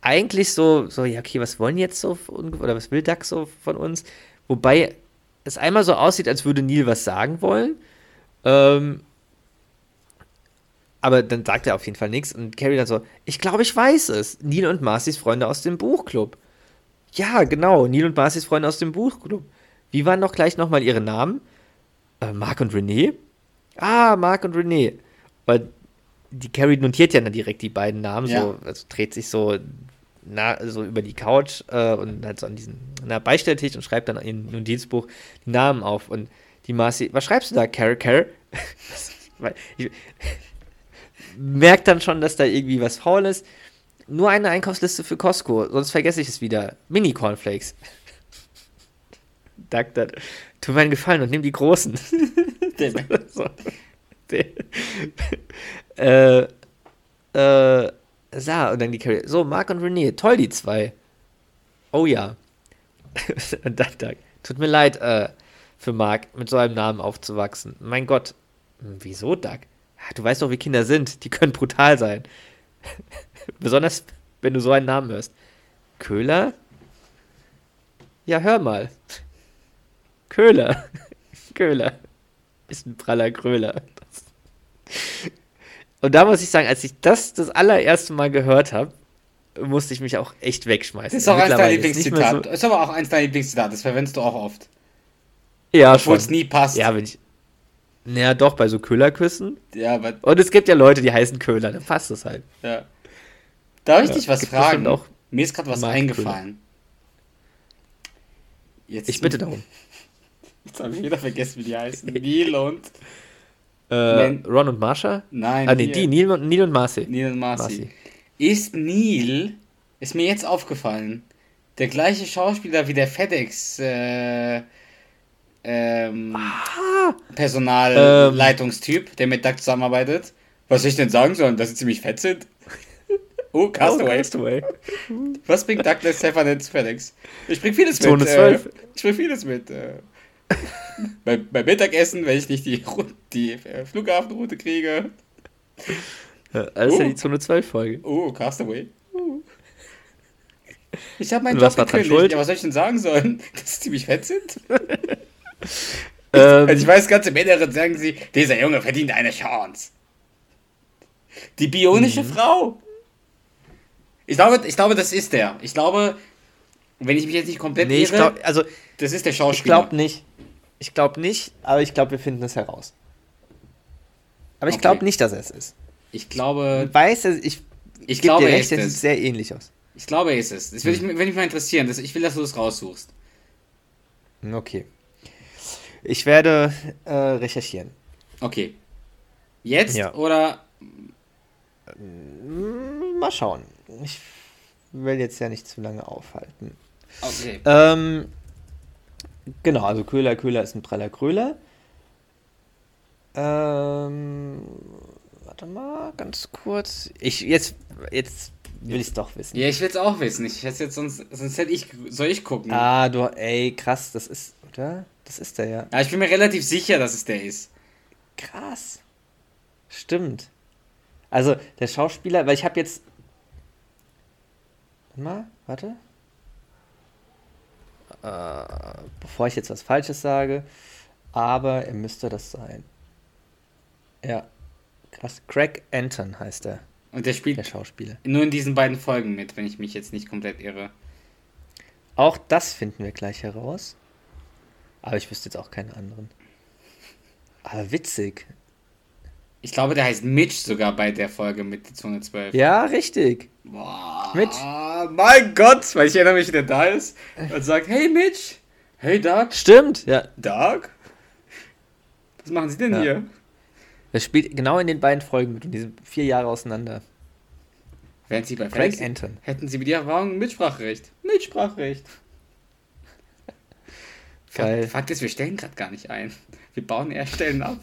eigentlich so, so, ja, okay, was wollen jetzt so, oder was will Duck so von uns? Wobei es einmal so aussieht, als würde Neil was sagen wollen. Ähm, aber dann sagt er auf jeden Fall nichts und Carrie dann so, ich glaube, ich weiß es. Neil und Marcys Freunde aus dem Buchclub. Ja, genau, Neil und Marcys Freunde aus dem Buchclub. Wie waren doch gleich nochmal ihre Namen? Äh, Mark und René? Ah, Mark und René. Und die Carrie notiert ja dann direkt die beiden Namen, Ja. so, also dreht sich so, na, so über die Couch äh, und halt so an diesen na, Beistelltisch und schreibt dann in Notizbuch die Namen auf. Und die Marcy, was schreibst du da? Weil ich merke dann schon, dass da irgendwie was faul ist. Nur eine Einkaufsliste für Costco, sonst vergesse ich es wieder. Mini-Cornflakes. Doug, dann, tu mir einen Gefallen und nimm die großen. so. Äh, äh, so, und dann die Carrie. So, Mark und René, toll, die zwei. Oh ja. und dann, Doug, tut mir leid, äh, für Mark mit so einem Namen aufzuwachsen. Mein Gott. Hm, Wieso, Doug? Du weißt doch, wie Kinder sind. Die können brutal sein. Besonders, wenn du so einen Namen hörst. Köhler? Ja, hör mal. Köhler. Köhler. Ist ein praller Kröler. Und da muss ich sagen, als ich das das allererste Mal gehört habe, musste ich mich auch echt wegschmeißen. Das ist auch eins deiner Lieblingszitate. Ist aber auch eins deiner Lieblingszitate. Das verwendest du auch oft. So, ja, Obwohl es nie passt. Ja, wenn ich. Naja, doch, bei so Köhlerküssen. Ja, aber, Und es gibt ja Leute, die heißen Köhler, dann passt das halt. ja. Darf ich Ja, dich was fragen? Mir ist gerade was Mark eingefallen. Jetzt, Ich bitte darum. Jetzt habe ich wieder vergessen, wie die heißen. Neil und. Äh. Ron und Marsha? Nein, Ah, nee, die, Neil und, Neil und Marcy. Neil und Marcy. Marcy. Ist Neil, ist mir jetzt aufgefallen, der gleiche Schauspieler wie der FedEx äh, ähm, Ah. Personalleitungstyp, der mit Doug zusammenarbeitet. Was soll ich denn sagen sollen, dass sie ziemlich fett sind? Oh, Castaway. Oh, Castaway. Was bringt Douglas Stefan zu FedEx? Ich bring vieles Zone mit. 12. Äh, ich bring vieles mit. Äh, bei, beim Mittagessen, wenn ich nicht die, die äh, Flughafenroute kriege. Ja, das ist ja Oh. die Zone 12 Folge. Oh, Castaway. Uh. Ich habe meinen Job gekündigt. schuld? Ja, was soll ich denn sagen sollen? Dass sie ziemlich fett sind? Ähm, Also ich weiß, ganz im Inneren sagen sie, dieser Junge verdient eine Chance. Die bionische Mhm. Frau. Ich glaube, ich glaube, das ist der. Ich glaube, wenn ich mich jetzt nicht komplett nee, ich irre, glaube, also das ist der ich Schauspieler. glaube nicht. Ich glaube nicht, aber ich glaube, wir finden es heraus. Aber ich Okay. glaube nicht, dass er es ist. Ich glaube, Ich weiß, er- ich, ich glaube, dir er recht, ist er sieht es. sehr ähnlich aus. Ich glaube, er ist es. Das würde ich, würde mich mal interessieren. Das, ich will, dass du das raussuchst. Okay. Ich werde äh, recherchieren. Okay. Jetzt Ja. oder Mm, Mal schauen. Ich will jetzt ja nicht zu lange aufhalten. okay. Ähm, genau, also Köhler, Köhler ist ein praller Kröler. Ähm, warte mal, ganz kurz. Ich, jetzt, jetzt will ich es doch wissen. Ja, ich will es auch wissen. Ich hätte jetzt sonst, sonst hätte ich, soll ich gucken? Ah, du, ey, krass, das ist, oder? Das ist der ja. Ja, ich bin mir relativ sicher, dass es der ist. Krass. Stimmt. Also, der Schauspieler, weil ich habe jetzt. Warte Mal, warte. Äh, bevor ich jetzt was Falsches sage. Aber er müsste das sein. Ja. Krass. Craig Anton heißt er, Und der spielt der Schauspieler. nur in diesen beiden Folgen mit, wenn ich mich jetzt nicht komplett irre. Auch das finden wir gleich heraus. Aber ich wüsste jetzt auch keine anderen. Aber witzig. Ich glaube, der heißt Mitch sogar bei der Folge mit der Zone 12. Ja, richtig. Boah, Mitch? mein Gott, weil ich erinnere mich, der da ist und sagt, hey Mitch, hey Doug, Stimmt. Ja. Doug? Was machen Sie denn Ja. hier? Er spielt genau in den beiden Folgen mit und die sind vier Jahre auseinander. Während Sie bei FedEx Anton. hätten Sie mit Ihrer Erfahrung Mitspracherecht. Mitspracherecht. Geil. Fakt, Fakt ist, wir stellen gerade gar nicht ein. Wir bauen eher Stellen ab.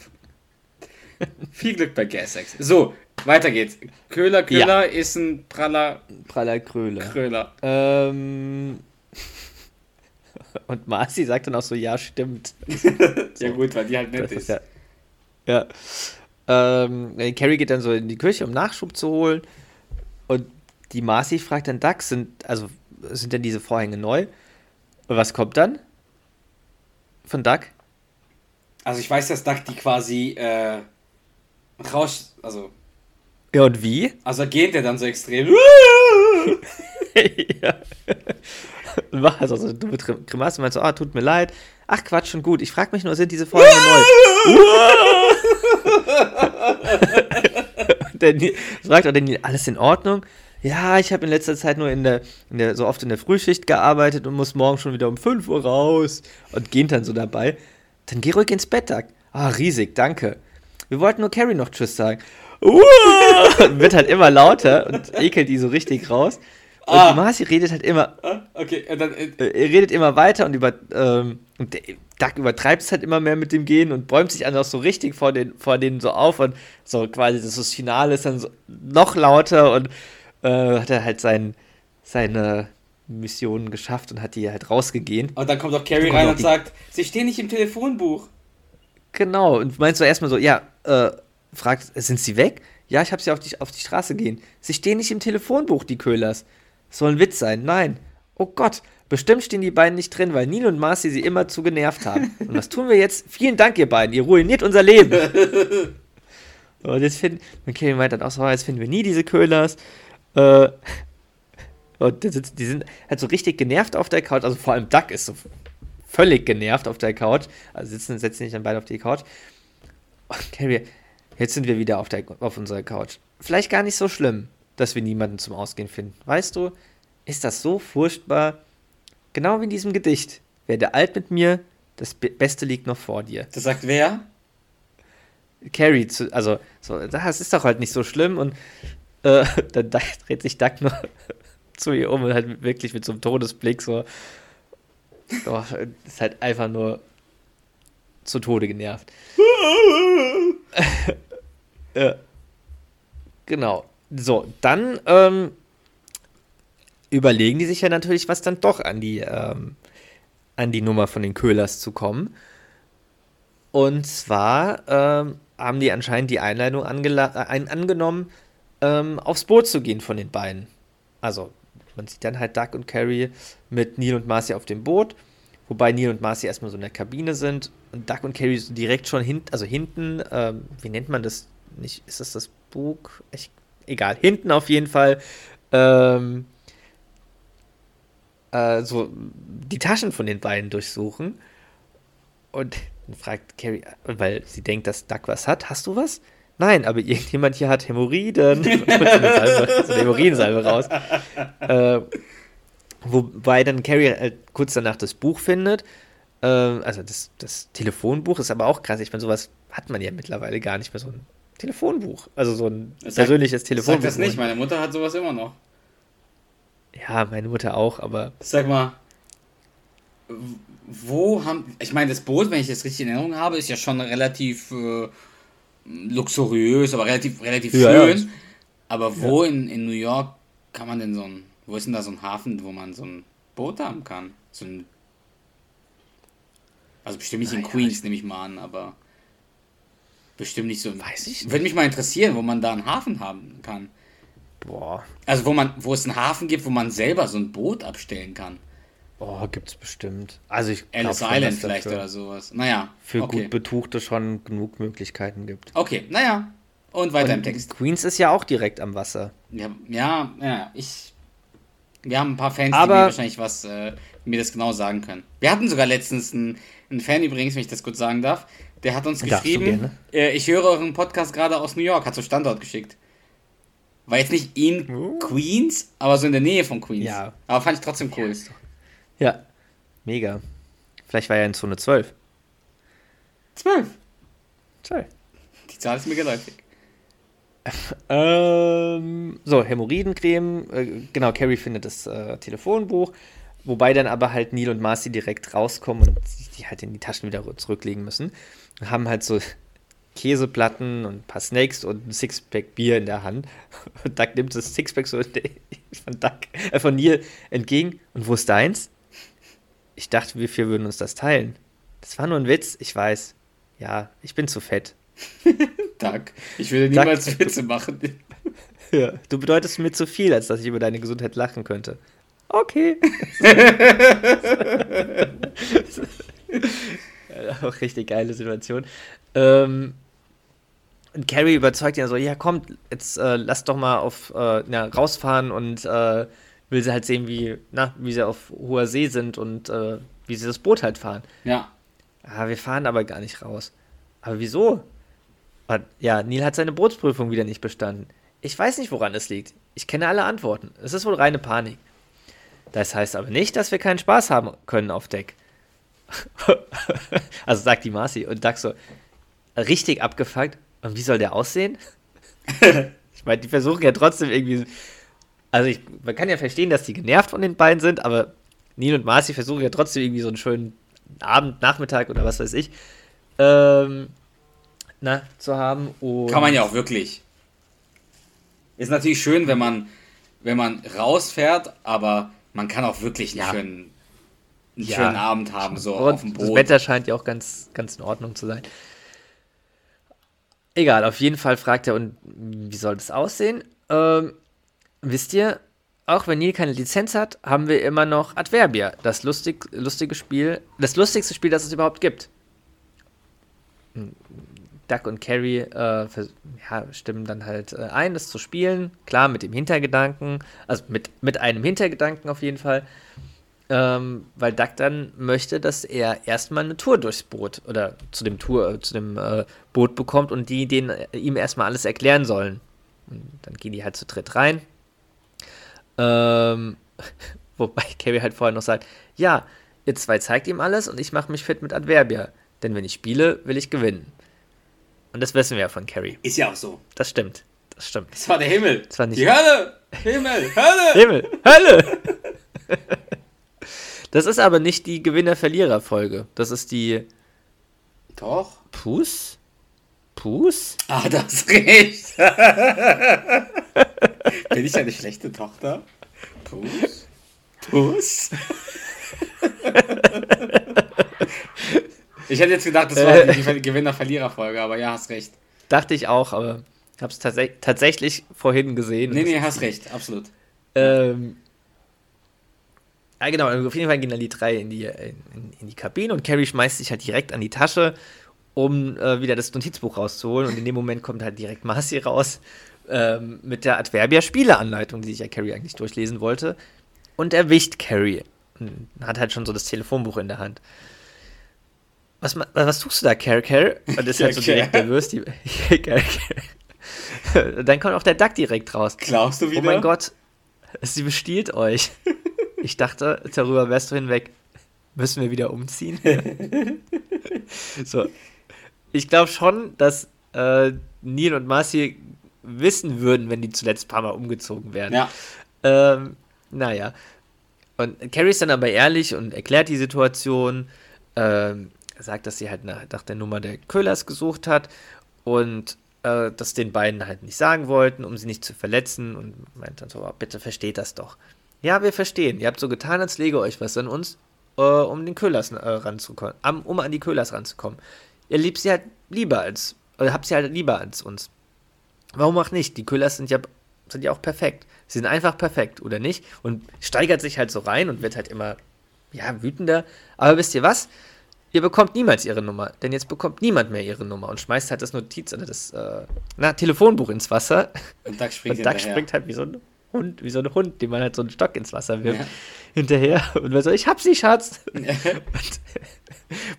Viel Glück bei GasX. So, weiter geht's. Köhler, Köhler ist ein praller Praller Kröler. Kröler. Ähm. Und Marcy sagt dann auch so, ja, stimmt. Ja gut, weil die halt nett ist. ja. Ja. Ähm, äh, Carrie geht dann so in die Küche, um Nachschub zu holen. Und die Marcy fragt dann Doug, sind, also sind denn diese Vorhänge neu? Und was kommt dann? Von Doug? Also ich weiß, dass Duck die quasi äh, raus, also Ja, und wie? also gähnt er dann so extrem. ja. War also so dumme Grim- Grimasse und meinte so, ah, tut mir leid. Ach Quatsch, schon gut. Ich frage mich nur, sind diese Vorhänge neu? der fragt auch der Neil, alles in Ordnung? Ja, ich habe in letzter Zeit nur in der, in der, so oft in der Frühschicht gearbeitet und muss morgen schon wieder um 5 Uhr raus. Und gehen dann so dabei. Dann geh ruhig ins Bett, Doug. Ah, riesig, danke. Wir wollten nur Carrie noch Tschüss sagen. Uh, wird halt immer lauter und ekelt die so richtig raus. Und Ah. Marcy redet halt immer, Ah, Okay, dann, äh, äh, redet immer weiter und über ähm, und Duck übertreibt es halt immer mehr mit dem Gehen und bäumt sich dann auch so richtig vor, den, vor denen so auf und so quasi das, das Finale ist dann so noch lauter und äh, hat er halt sein, seine Mission geschafft und hat die halt rausgegeben. und dann kommt doch Carrie rein und sagt, sie stehen nicht im Telefonbuch. Genau, und meinst du erstmal so, ja, äh, fragt, sind sie weg? Ja, ich habe sie auf die, auf die Straße gehen. Sie stehen nicht im Telefonbuch, die Köhlers. Soll ein Witz sein. Nein. Oh Gott, bestimmt stehen die beiden nicht drin, weil Neil und Marcy sie immer zu genervt haben. Und was tun wir jetzt? Vielen Dank, ihr beiden. Ihr ruiniert unser Leben. und jetzt finden, Kevin meint dann auch so, jetzt finden wir nie diese Köhlers. Äh, und die sind, die sind halt so richtig genervt auf der Couch. Also vor allem Duck ist so völlig genervt auf der Couch. Also sitzen, setzen sich dann beide auf die Couch. Carrie, jetzt sind wir wieder auf, der, auf unserer Couch. Vielleicht gar nicht so schlimm, dass wir niemanden zum Ausgehen finden. Weißt du, ist das so furchtbar? Genau wie in diesem Gedicht. Werde alt mit mir, das Be Beste liegt noch vor dir. Das sagt wer? Carrie, zu, also, so, das ist doch halt nicht so schlimm und äh, dann da- dreht sich Duck nur zu ihr um und halt wirklich mit so einem Todesblick so. Oh, ist halt einfach nur zu Tode genervt. ja. Genau. So, dann ähm, überlegen die sich ja natürlich, was dann doch an die, ähm, an die Nummer von den Köhlers zu kommen. Und zwar ähm, haben die anscheinend die Einladung äh, ein angenommen, ähm, aufs Boot zu gehen von den beiden. Also, man sieht dann halt Duck und Carrie mit Neil und Marcy auf dem Boot, wobei Neil und Marcy erstmal so in der Kabine sind und Duck und Carrie so direkt schon hinten, also hinten, ähm, wie nennt man das? Nicht, ist das das Bug? Ich, egal, hinten auf jeden Fall, ähm, äh, so die Taschen von den beiden durchsuchen. Und dann fragt Carrie, weil sie denkt, dass Duck was hat. Hast du was? Nein, aber irgendjemand hier hat Hämorrhoiden. Und so eine Hämorrhoidensalbe raus. Äh, wobei dann Carrie halt kurz danach das Buch findet. Äh, also das, das Telefonbuch ist aber auch krass. Ich meine, sowas hat man ja mittlerweile gar nicht mehr. So ein Telefonbuch. Also so ein sagt- persönliches Sag Telefonbuch. das nicht, meine Mutter hat sowas immer noch. Ja, meine Mutter auch, aber Sag mal, wo haben. Ich meine, das Boot, wenn ich das richtig in Erinnerung habe, ist ja schon relativ äh, luxuriös, aber relativ, relativ Ja, ja. schön. Aber wo in, in New York kann man denn so ein. Wo ist denn da so ein Hafen, wo man so ein Boot haben kann? So ein. Also bestimmt nicht in Naja, Queens, nehme ich mal an, aber. Bestimmt nicht so. Weiß ich Würde mich mal interessieren, wo man da einen Hafen haben kann. boah, Also wo man, wo es einen Hafen gibt, wo man selber so ein Boot abstellen kann. oh, gibt's bestimmt. Also ich Ellis schon, Island vielleicht dafür oder sowas. Naja. Für okay. gut Betuchte schon genug Möglichkeiten gibt. Okay, naja. Und weiter im Und Text. Queens ist ja auch direkt am Wasser. Ja, ja, ja, ich. Wir haben ein paar Fans, die Aber- mir wahrscheinlich was, äh, mir das genau sagen können. Wir hatten sogar letztens einen, einen Fan übrigens, wenn ich das kurz sagen darf, der hat uns geschrieben, äh, ich höre euren Podcast gerade aus New York, hat so Standort geschickt. War jetzt nicht in Oh. Queens, aber so in der Nähe von Queens. Ja. Aber fand ich trotzdem cool. Ja, mega. Vielleicht war er in Zone 12. Zwölf. Toll. Die Zahl ist mir geläufig. Ähm, so, Hämorrhoidencreme. Äh, genau, Carrie findet das äh, Telefonbuch. Wobei dann aber halt Neil und Marcy direkt rauskommen und die, die halt in die Taschen wieder zurücklegen müssen. Und haben halt so Käseplatten und ein paar Snakes und ein Sixpack Bier in der Hand. Und Duck nimmt das Sixpack so von, Duck, äh, von Neil entgegen. Und wo ist deins? Ich dachte, wir vier würden uns das teilen. Das war nur ein Witz, ich weiß. Ja, ich bin zu fett. Tag. Ich würde niemals Witze machen. Ja, du bedeutest mir zu viel, als dass ich über deine Gesundheit lachen könnte. Okay. auch richtig geile Situation. Ähm, und Carrie überzeugt ihn so, ja komm, jetzt äh, lass doch mal auf äh, na, rausfahren und äh, will sie halt sehen, wie, na, wie sie auf hoher See sind und äh, wie sie das Boot halt fahren. Ja. Ah, wir fahren aber gar nicht raus. Aber wieso? Ja, Neil hat seine Bootsprüfung wieder nicht bestanden. Ich weiß nicht, woran es liegt. Ich kenne alle Antworten. Es ist wohl reine Panik. Das heißt aber nicht, dass wir keinen Spaß haben können auf Deck. also sagt die Marcy und Doug so, richtig abgefuckt. Und wie soll der aussehen? ich meine, die versuchen ja trotzdem irgendwie. Also ich, man kann ja verstehen, dass die genervt von den beiden sind, aber Neil und Marcy versuchen ja trotzdem irgendwie so einen schönen Abend, Nachmittag oder was weiß ich, ähm, na, zu haben. Und Kann man ja auch wirklich. Ist natürlich schön, wenn man, wenn man rausfährt, aber man kann auch wirklich einen, Ja. schönen, einen Ja. schönen Abend haben, so Und auf dem das Boot. Wetter scheint ja auch ganz, ganz in Ordnung zu sein. Egal, auf jeden Fall fragt er, und wie soll das aussehen? Ähm, wisst ihr, auch wenn Neil keine Lizenz hat, haben wir immer noch Adverbia, das lustig, lustige Spiel, das lustigste Spiel, das es überhaupt gibt. Duck und Carrie äh, ja, stimmen dann halt äh, ein, das zu spielen. Klar, mit dem Hintergedanken, also mit, mit einem Hintergedanken auf jeden Fall. Ähm, weil Duck dann möchte, dass er erstmal eine Tour durchs Boot oder zu dem Tour, äh, zu dem äh, Boot bekommt und die den, äh, ihm erstmal alles erklären sollen. Und dann gehen die halt zu dritt rein. Ähm, wobei Carrie halt vorher noch sagt, ja, ihr zwei zeigt ihm alles und ich mache mich fit mit Adverbia. Denn wenn ich spiele, will ich gewinnen. Und das wissen wir ja von Carrie. Ist ja auch so. Das stimmt. Das stimmt. Das war der Himmel. Das war nicht- Die Hölle! Himmel! Hölle! Himmel! Hölle! Das ist aber nicht die Gewinner-Verlierer-Folge. Das ist die Doch. Puss? Puss? Ah, das recht. Bin ich eine schlechte Tochter? Puss? Puss? Ich hätte jetzt gedacht, das war die Gewinner-Verlierer-Folge, aber ja, hast recht. Dachte ich auch, aber ich habe es tats tatsächlich vorhin gesehen. Nee, nee, hast recht, absolut. Ähm, ja, genau, auf jeden Fall gehen dann die drei in die, in, in die Kabine und Carrie schmeißt sich halt direkt an die Tasche, um äh, wieder das Notizbuch rauszuholen. Und in dem Moment kommt halt direkt Marcy raus ähm, mit der Adverbia-Spieleanleitung, die sich ja Carrie eigentlich durchlesen wollte, und erwischt Carrie. Und hat halt schon so das Telefonbuch in der Hand. Was, was tust du da, Carrie, Carrie? Und ist halt so direkt nervös. Die. Dann kommt auch der Duck direkt raus. Klaust du wieder? Oh mein Gott, sie bestiehlt euch. Ich dachte, darüber wärst du hinweg. Müssen wir wieder umziehen? so. Ich glaube schon, dass äh, Neil und Marcy wissen würden, wenn die zuletzt ein paar Mal umgezogen wären. Ja, Ähm, naja. Und Carrie ist dann aber ehrlich und erklärt die Situation. Ähm, sagt, dass sie halt nach, nach der Nummer der Köhlers gesucht hat und äh, das den beiden halt nicht sagen wollten, um sie nicht zu verletzen. Und meint dann so, "Oh, bitte versteht das doch. Ja, wir verstehen. Ihr habt so getan, als lege euch was an uns, äh, um den Köhlers äh, ranzukommen, um an die Köhlers ranzukommen. Ihr liebt sie halt lieber als, oder habt sie halt lieber als uns. Warum auch nicht? Die Köhlers sind ja, sind ja auch perfekt. Sie sind einfach perfekt, oder nicht? Und steigert sich halt so rein und wird halt immer, ja, wütender. Aber wisst ihr was? Ihr bekommt niemals ihre Nummer, denn jetzt bekommt niemand mehr ihre Nummer und schmeißt halt das Notiz oder das äh, na, Telefonbuch ins Wasser. und Duck springt Und Duck springt halt wie so ein Hund, wie so ein Hund, dem man halt so einen Stock ins Wasser wirft, Ja. hinterher. Und man so, ich hab sie, Schatz. und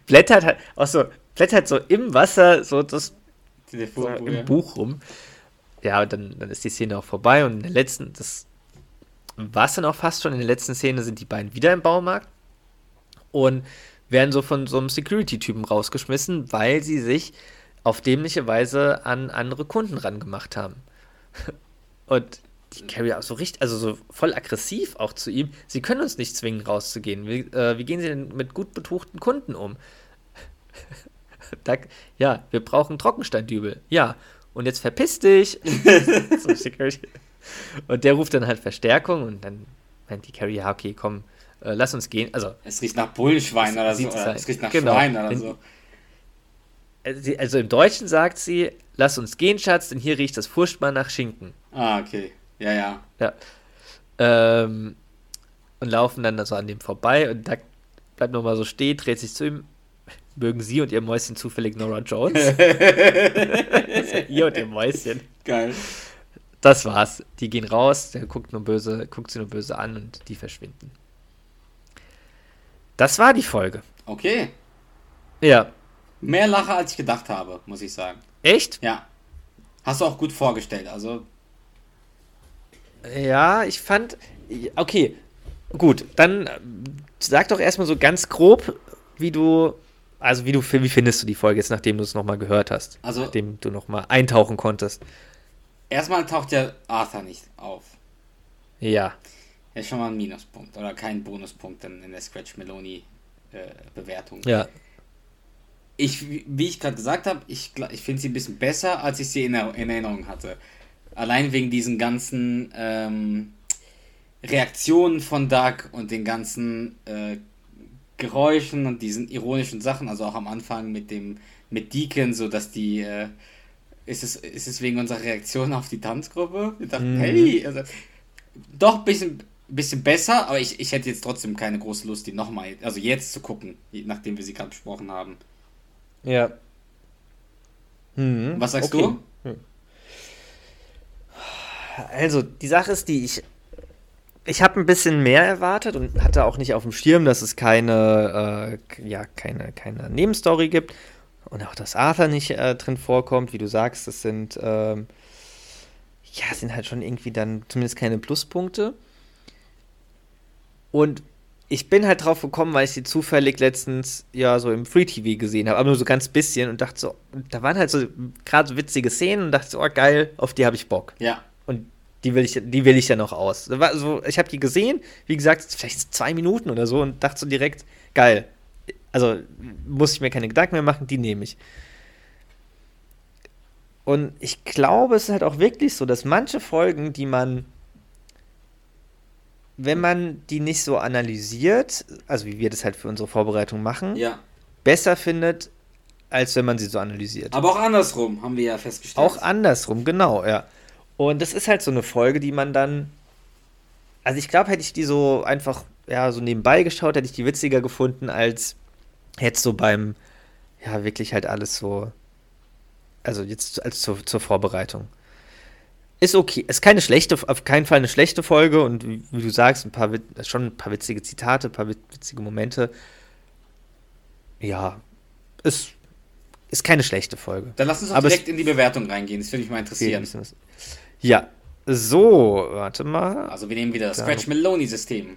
blättert halt, auch so, blättert so im Wasser so das so Telefonbuch, im ja. Buch rum. Ja, und dann, dann ist die Szene auch vorbei und in der letzten, das war es dann auch fast schon, in der letzten Szene sind die beiden wieder im Baumarkt und werden so von so einem Security-Typen rausgeschmissen, weil sie sich auf dämliche Weise an andere Kunden rangemacht haben. Und die Carrie auch so richtig, also so voll aggressiv auch zu ihm. Sie können uns nicht zwingen, rauszugehen. Wie, äh, wie gehen Sie denn mit gut betuchten Kunden um? Da, ja, wir brauchen Trockensteindübel. Ja, und jetzt verpiss dich. Und der ruft dann halt Verstärkung und dann meint die Carrie, ja, okay, komm, äh, lass uns gehen. Also, Es riecht nach Bullenschwein Es oder so. Oder es riecht nach genau. Schwein oder so. sie- also im Deutschen sagt sie, lass uns gehen, Schatz, denn hier riecht es furchtbar nach Schinken. Ah, okay. Ja, ja. Ja. Ähm, und laufen dann so an dem vorbei und da bleibt nochmal so stehen, dreht sich zu ihm. Mögen Sie und Ihr Mäuschen zufällig Nora Jones? Also ihr und Ihr Mäuschen. Geil. Das war's. Die gehen raus, der guckt nur böse, guckt sie nur böse an und die verschwinden. Das war die Folge. Okay. Ja. Mehr Lacher, als ich gedacht habe, muss ich sagen. Echt? Ja. Hast du auch gut vorgestellt, also. Ja, ich fand. Okay, gut, dann sag doch erstmal so ganz grob, wie du. Also, wie du wie findest du die Folge jetzt, nachdem du es nochmal gehört hast? Also- nachdem du nochmal eintauchen konntest. Erstmal taucht ja Arthur nicht auf. Ja. Ja, schon mal ein Minuspunkt. Oder kein Bonuspunkt in, in der Scratch Meloni äh, Bewertung. Ja. Ich, wie ich gerade gesagt habe, ich, ich finde sie ein bisschen besser, als ich sie in, in Erinnerung hatte. Allein wegen diesen ganzen ähm, Reaktionen von Doug und den ganzen äh, Geräuschen und diesen ironischen Sachen, also auch am Anfang mit dem mit Deacon, so dass die äh, ist es, ist es wegen unserer Reaktion auf die Tanzgruppe? Wir dachten, hey, also, doch ein bisschen, bisschen besser, aber ich, ich hätte jetzt trotzdem keine große Lust, die nochmal, also jetzt zu gucken, nachdem wir sie gerade besprochen haben. Ja. Hm, Was sagst okay. du? Also, die Sache ist die, ich, ich habe ein bisschen mehr erwartet und hatte auch nicht auf dem Schirm, dass es keine, äh, ja, keine, keine Nebenstory gibt und auch, dass Arthur nicht äh, drin vorkommt, wie du sagst, das sind, ähm, ja, sind halt schon irgendwie dann zumindest keine Pluspunkte. Und ich bin halt drauf gekommen, weil ich sie zufällig letztens ja so im Free TV gesehen habe, aber nur so ganz bisschen und dachte so, da waren halt so gerade so witzige Szenen und dachte so, oh geil, auf die habe ich Bock. Ja, Und die will ich, die will ich ja noch aus. Da war so, ich habe die gesehen, wie gesagt, vielleicht zwei Minuten oder so und dachte so direkt, geil. Also muss ich mir keine Gedanken mehr machen, die nehme ich. Und ich glaube, es ist halt auch wirklich so, dass manche Folgen, die man, wenn man die nicht so analysiert, also wie wir das halt für unsere Vorbereitung machen, ja. besser findet, als wenn man sie so analysiert. Aber auch andersrum, haben wir ja festgestellt. Auch andersrum, genau, ja. Und das ist halt so eine Folge, die man dann. Also ich glaube, hätte ich die so einfach, ja, so nebenbei geschaut, hätte ich die witziger gefunden, als jetzt so beim, ja, wirklich halt alles so. Also jetzt als zur, zur Vorbereitung. Ist okay. Ist keine schlechte, auf keinen Fall eine schlechte Folge und wie, wie du sagst, ein paar, schon ein paar witzige Zitate, ein paar wit- witzige Momente. Ja, ist, ist keine schlechte Folge. Dann lass uns doch Aber direkt in die Bewertung reingehen, das würde mich mal interessieren. Ja, so, warte mal. Also wir nehmen wieder das Da- Scratch Meloni System.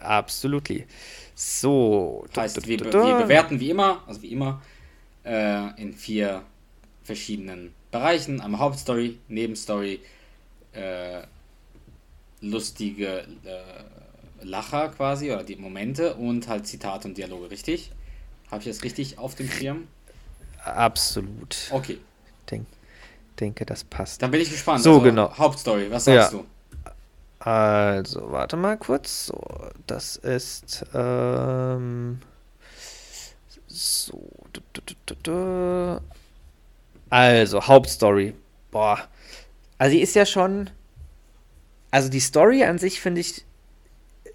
Absolutely. So. Heißt, wir, wir bewerten wie immer, also wie immer, äh, in vier verschiedenen Bereichen. Einmal Hauptstory, Nebenstory, äh, lustige äh, Lacher quasi oder die Momente und halt Zitate und Dialoge, richtig? Habe ich das richtig auf dem Schirm? Absolut. Okay, Denk, denke, das passt. dann bin ich gespannt. So, genau. Hauptstory, was sagst Ja. du? Also, warte mal kurz. So, das ist. Ähm, so. du, du, du. Also, Hauptstory. Boah. Also, die ist ja schon. Also, die Story an sich finde ich.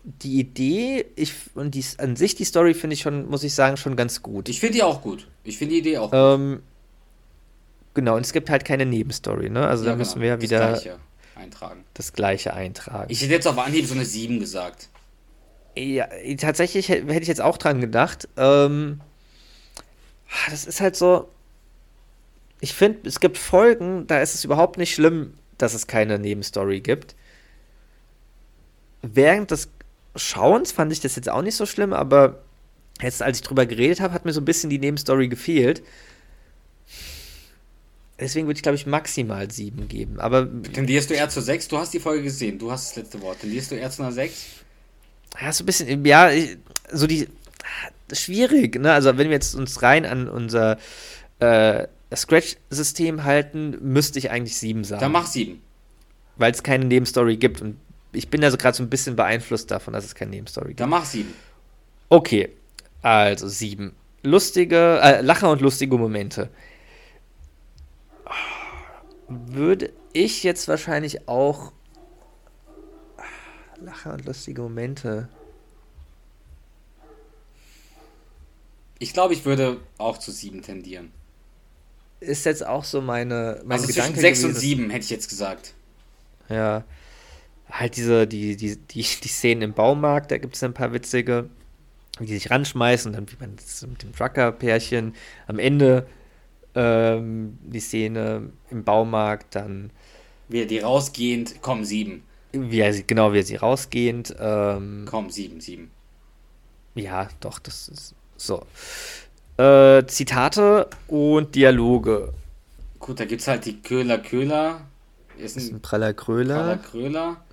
Die Idee ich, und die, an sich die Story finde ich schon, muss ich sagen, schon ganz gut. Ich finde die auch gut. Ich finde die Idee auch gut. Ähm, genau, und es gibt halt keine Nebenstory, ne? Also, da Ja, müssen genau, wir ja das wieder Gleiche eintragen. das Gleiche eintragen. Ich hätte jetzt auf Anhieb so eine 7 gesagt. Ja, tatsächlich hä- hätte ich jetzt auch dran gedacht. Ähm, ah, das ist halt so. Ich finde, es gibt Folgen, da ist es überhaupt nicht schlimm, dass es keine Nebenstory gibt. Während des Schauens fand ich das jetzt auch nicht so schlimm, aber jetzt, als ich drüber geredet habe, hat mir so ein bisschen die Nebenstory gefehlt. Deswegen würde ich, glaube ich, maximal sieben geben. Aber Tendierst du eher zu 6? Du hast die Folge gesehen. Du hast das letzte Wort. Tendierst du eher zu einer 6? Ja, so ein bisschen, ja, so die, schwierig, ne? Also wenn wir jetzt uns rein an unser äh, Scratch-System halten, müsste ich eigentlich sieben sagen. Dann mach 7. Weil es keine Nebenstory gibt und ich bin also gerade so ein bisschen beeinflusst davon, dass es keine Nebenstory gibt. Dann mach 7. Okay, also sieben. Lustige, äh, Lacher und lustige Momente. Würde ich jetzt wahrscheinlich auch. Lacher und lustige Momente. Ich glaube, ich würde auch zu 7 tendieren. Ist jetzt auch so meine, meine Also zwischen Gedanke 6 und gewesen. 7 hätte ich jetzt gesagt. Ja. Halt diese, die, die, die, die Szenen im Baumarkt, da gibt es ein paar witzige, die sich ranschmeißen, dann wie man das mit dem Trucker-Pärchen am Ende ähm, die Szene im Baumarkt, dann Wie er die rausgehend, komm, sieben. wie sie, genau wie er sie rausgehend, ähm, Komm, sieben, sieben. ja, doch, das ist so. Äh, Zitate und Dialoge. Gut, da gibt's halt die Köhler Köhler. Ist Das ist ein ein praller Köhler Kröler. Kröler.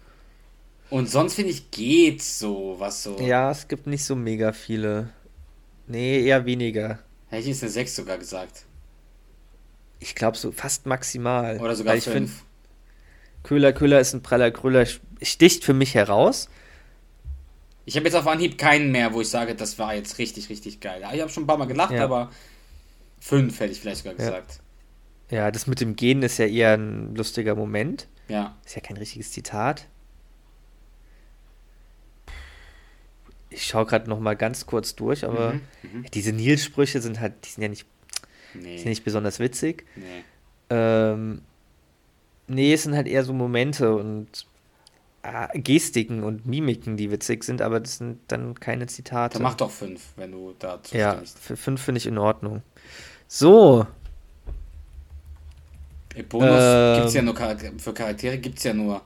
Und sonst finde ich geht's so, was so. Ja, es gibt nicht so mega viele. Nee, eher weniger. Hätte ich jetzt eine 6 sogar gesagt. Ich glaube so fast maximal. Oder sogar Weil ich finde, 5. Köhler Köhler ist ein praller Kröler, sticht für mich heraus. Ich habe jetzt auf Anhieb keinen mehr, wo ich sage, das war jetzt richtig, richtig geil. Ja, ich habe schon ein paar Mal gelacht, Ja. aber 5 hätte ich vielleicht sogar Ja. gesagt. Ja, das mit dem Gehen ist ja eher ein lustiger Moment. Ja. Ist ja kein richtiges Zitat. Ich schaue gerade noch mal ganz kurz durch, aber Mhm, mhm. diese Nils-Sprüche sind halt, die sind ja nicht, Nee. sind nicht besonders witzig. nee. Ähm, nee, es sind halt eher so Momente und Gestiken und Mimiken, die witzig sind, aber das sind dann keine Zitate. Dann mach doch 5, wenn du da ja, zustimmst. für fünf finde ich in Ordnung. So, Im Bonus Ähm. gibt's ja nur Charakter für Charaktere gibt's ja nur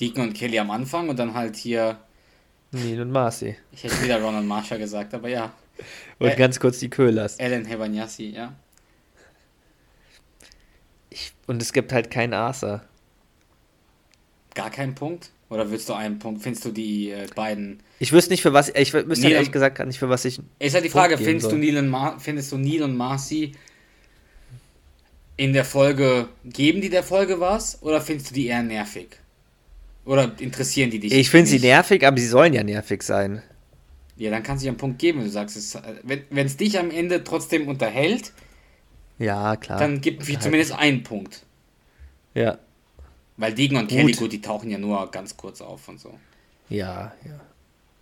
Deacon und Kelly am Anfang und dann halt hier, Neil und Marcy. ich hätte wieder Ron und Marsha gesagt, aber ja, Und Äh. ganz kurz die Köhlers. Ellen Hebanyassi, ja. Ich, und es gibt halt keinen Arthur. Gar keinen Punkt? Oder willst du einen Punkt? Findest du die äh, beiden. Ich wüsste nicht, für was, ich wüsste halt ehrlich gesagt gar nicht, für was ich. Ist halt die Frage, findest du. Neil und Mar findest du Neil und Marcy in der Folge, geben die der Folge was? Oder findest du die eher nervig? Oder interessieren die dich? Ich finde sie nervig, aber sie sollen ja nervig sein. Ja, dann kannst du ja einen Punkt geben, wenn du sagst, es, wenn es dich am Ende trotzdem unterhält, Ja, klar. dann gibt Unterhalten. zumindest einen Punkt. Ja, Weil Deegan und gut, die tauchen ja nur ganz kurz auf und so. ja, ja.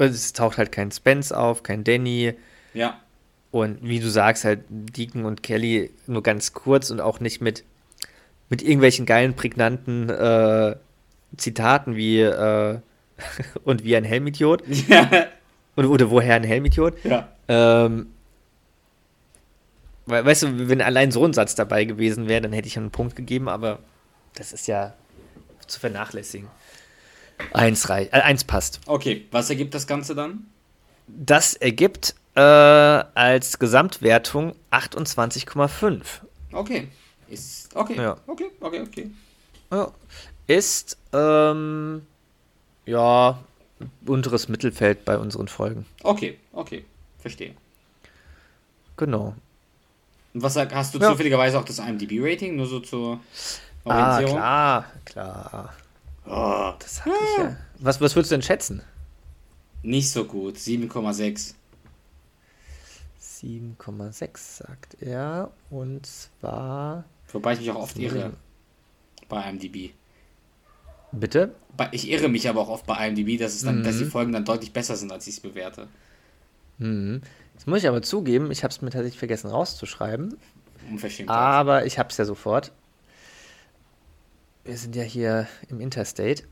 Es taucht halt kein Spence auf, kein Danny. Ja, Und wie du sagst, halt Deacon und Kelly nur ganz kurz und auch nicht mit, mit irgendwelchen geilen, prägnanten äh, Zitaten wie äh, und wie ein Helmidiot. ja, Oder, oder woher ein Helmidiot. ja. Ähm, we- weißt du, wenn allein so ein Satz dabei gewesen wäre, dann hätte ich einen Punkt gegeben, aber das ist ja zu vernachlässigen. Eins, rei äh, eins passt. Okay, was ergibt das Ganze dann? Das ergibt äh, als Gesamtwertung 28,5. Okay. Ist. Okay. Ja. Okay, okay, okay. Ja. Ist, ähm, ja, unteres Mittelfeld bei unseren Folgen. Okay, okay. Verstehe. Genau. Was hast du Ja. zufälligerweise auch das IMDb-Rating? Nur so zur Ah, Orientierung? klar, klar. Oh, Das hatte ich ja. Was, was würdest du denn schätzen? nicht so gut. 7,6. 7,6 sagt er. Und zwar. Wobei ich mich auch oft Mhm. irre bei IMDb. Bitte? Ich irre mich aber auch oft bei IMDb, dass, es dann, dass die Mhm. Folgen dann deutlich besser sind, als ich es bewerte. Mhm. Das muss ich aber zugeben, ich habe es mir tatsächlich vergessen rauszuschreiben. Unverschämt. Aber ich habe es ja sofort. Wir sind ja hier im Interstate.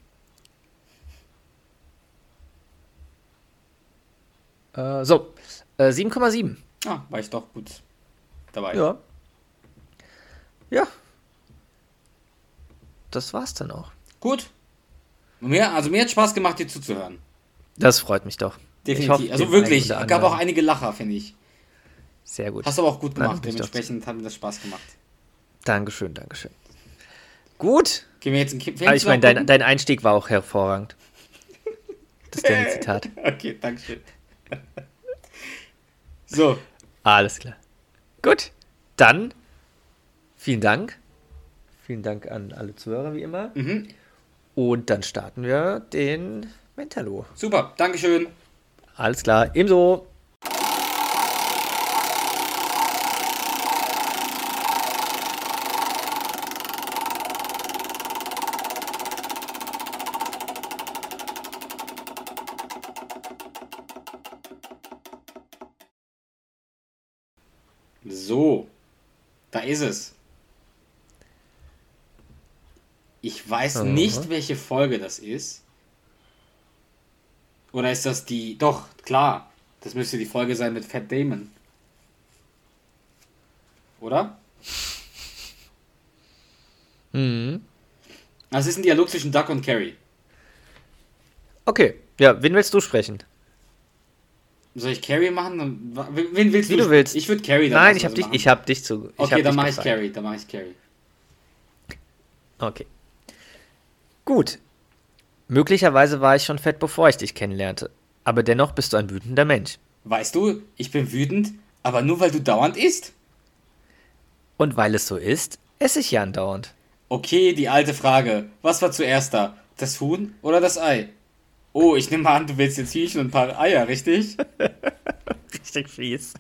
Äh, so, äh, 7,7. Ah, war ich doch gut dabei. Ja. Ja. Das war's dann auch. Gut. Mir, also mir hat Spaß gemacht, dir zuzuhören. Das freut mich doch. Definitiv. hoffe, also wirklich, oder gab auch einige Lacher, finde ich. Sehr gut. Hast du aber auch gut gemacht. doch- Dementsprechend hat mir das Spaß gemacht. Dankeschön, Dankeschön. Gut. Gehen wir jetzt in Film Aber ich meine, dein, dein Einstieg war auch hervorragend. Das Danny-Zitat. Okay, danke schön. so, Alles klar. Gut. Dann vielen Dank. Vielen Dank an alle Zuhörer wie immer. mhm. Und dann starten wir den Mentalo. super, Dankeschön. Alles klar. Ebenso. So, da ist es. Ich weiß Aha. nicht, welche Folge das ist. Oder ist das die. Doch, klar. Das müsste die Folge sein mit Fat Damon. Oder? Mhm. Also es ist ein Dialog zwischen Duck und Carrie. Okay, ja, wen willst du sprechen? Soll ich Carrie machen? Wen willst Wie du? du willst. Ich würde Carrie dann Nein, ich habe dich, ich hab dich zu. Ich okay, dann mache ich Carrie. Dann mache ich Carrie. Okay. Gut. Möglicherweise war ich schon fett, bevor ich dich kennenlernte. Aber dennoch bist du ein wütender Mensch. Weißt du, ich bin wütend, aber nur weil du dauernd isst. Und weil es so ist, esse ich ja andauernd. Okay, die alte Frage. Was war zuerst da? Das Huhn oder das Ei? Oh, ich nehme an, du willst jetzt Hühnchen und ein paar Eier, richtig? richtig fies.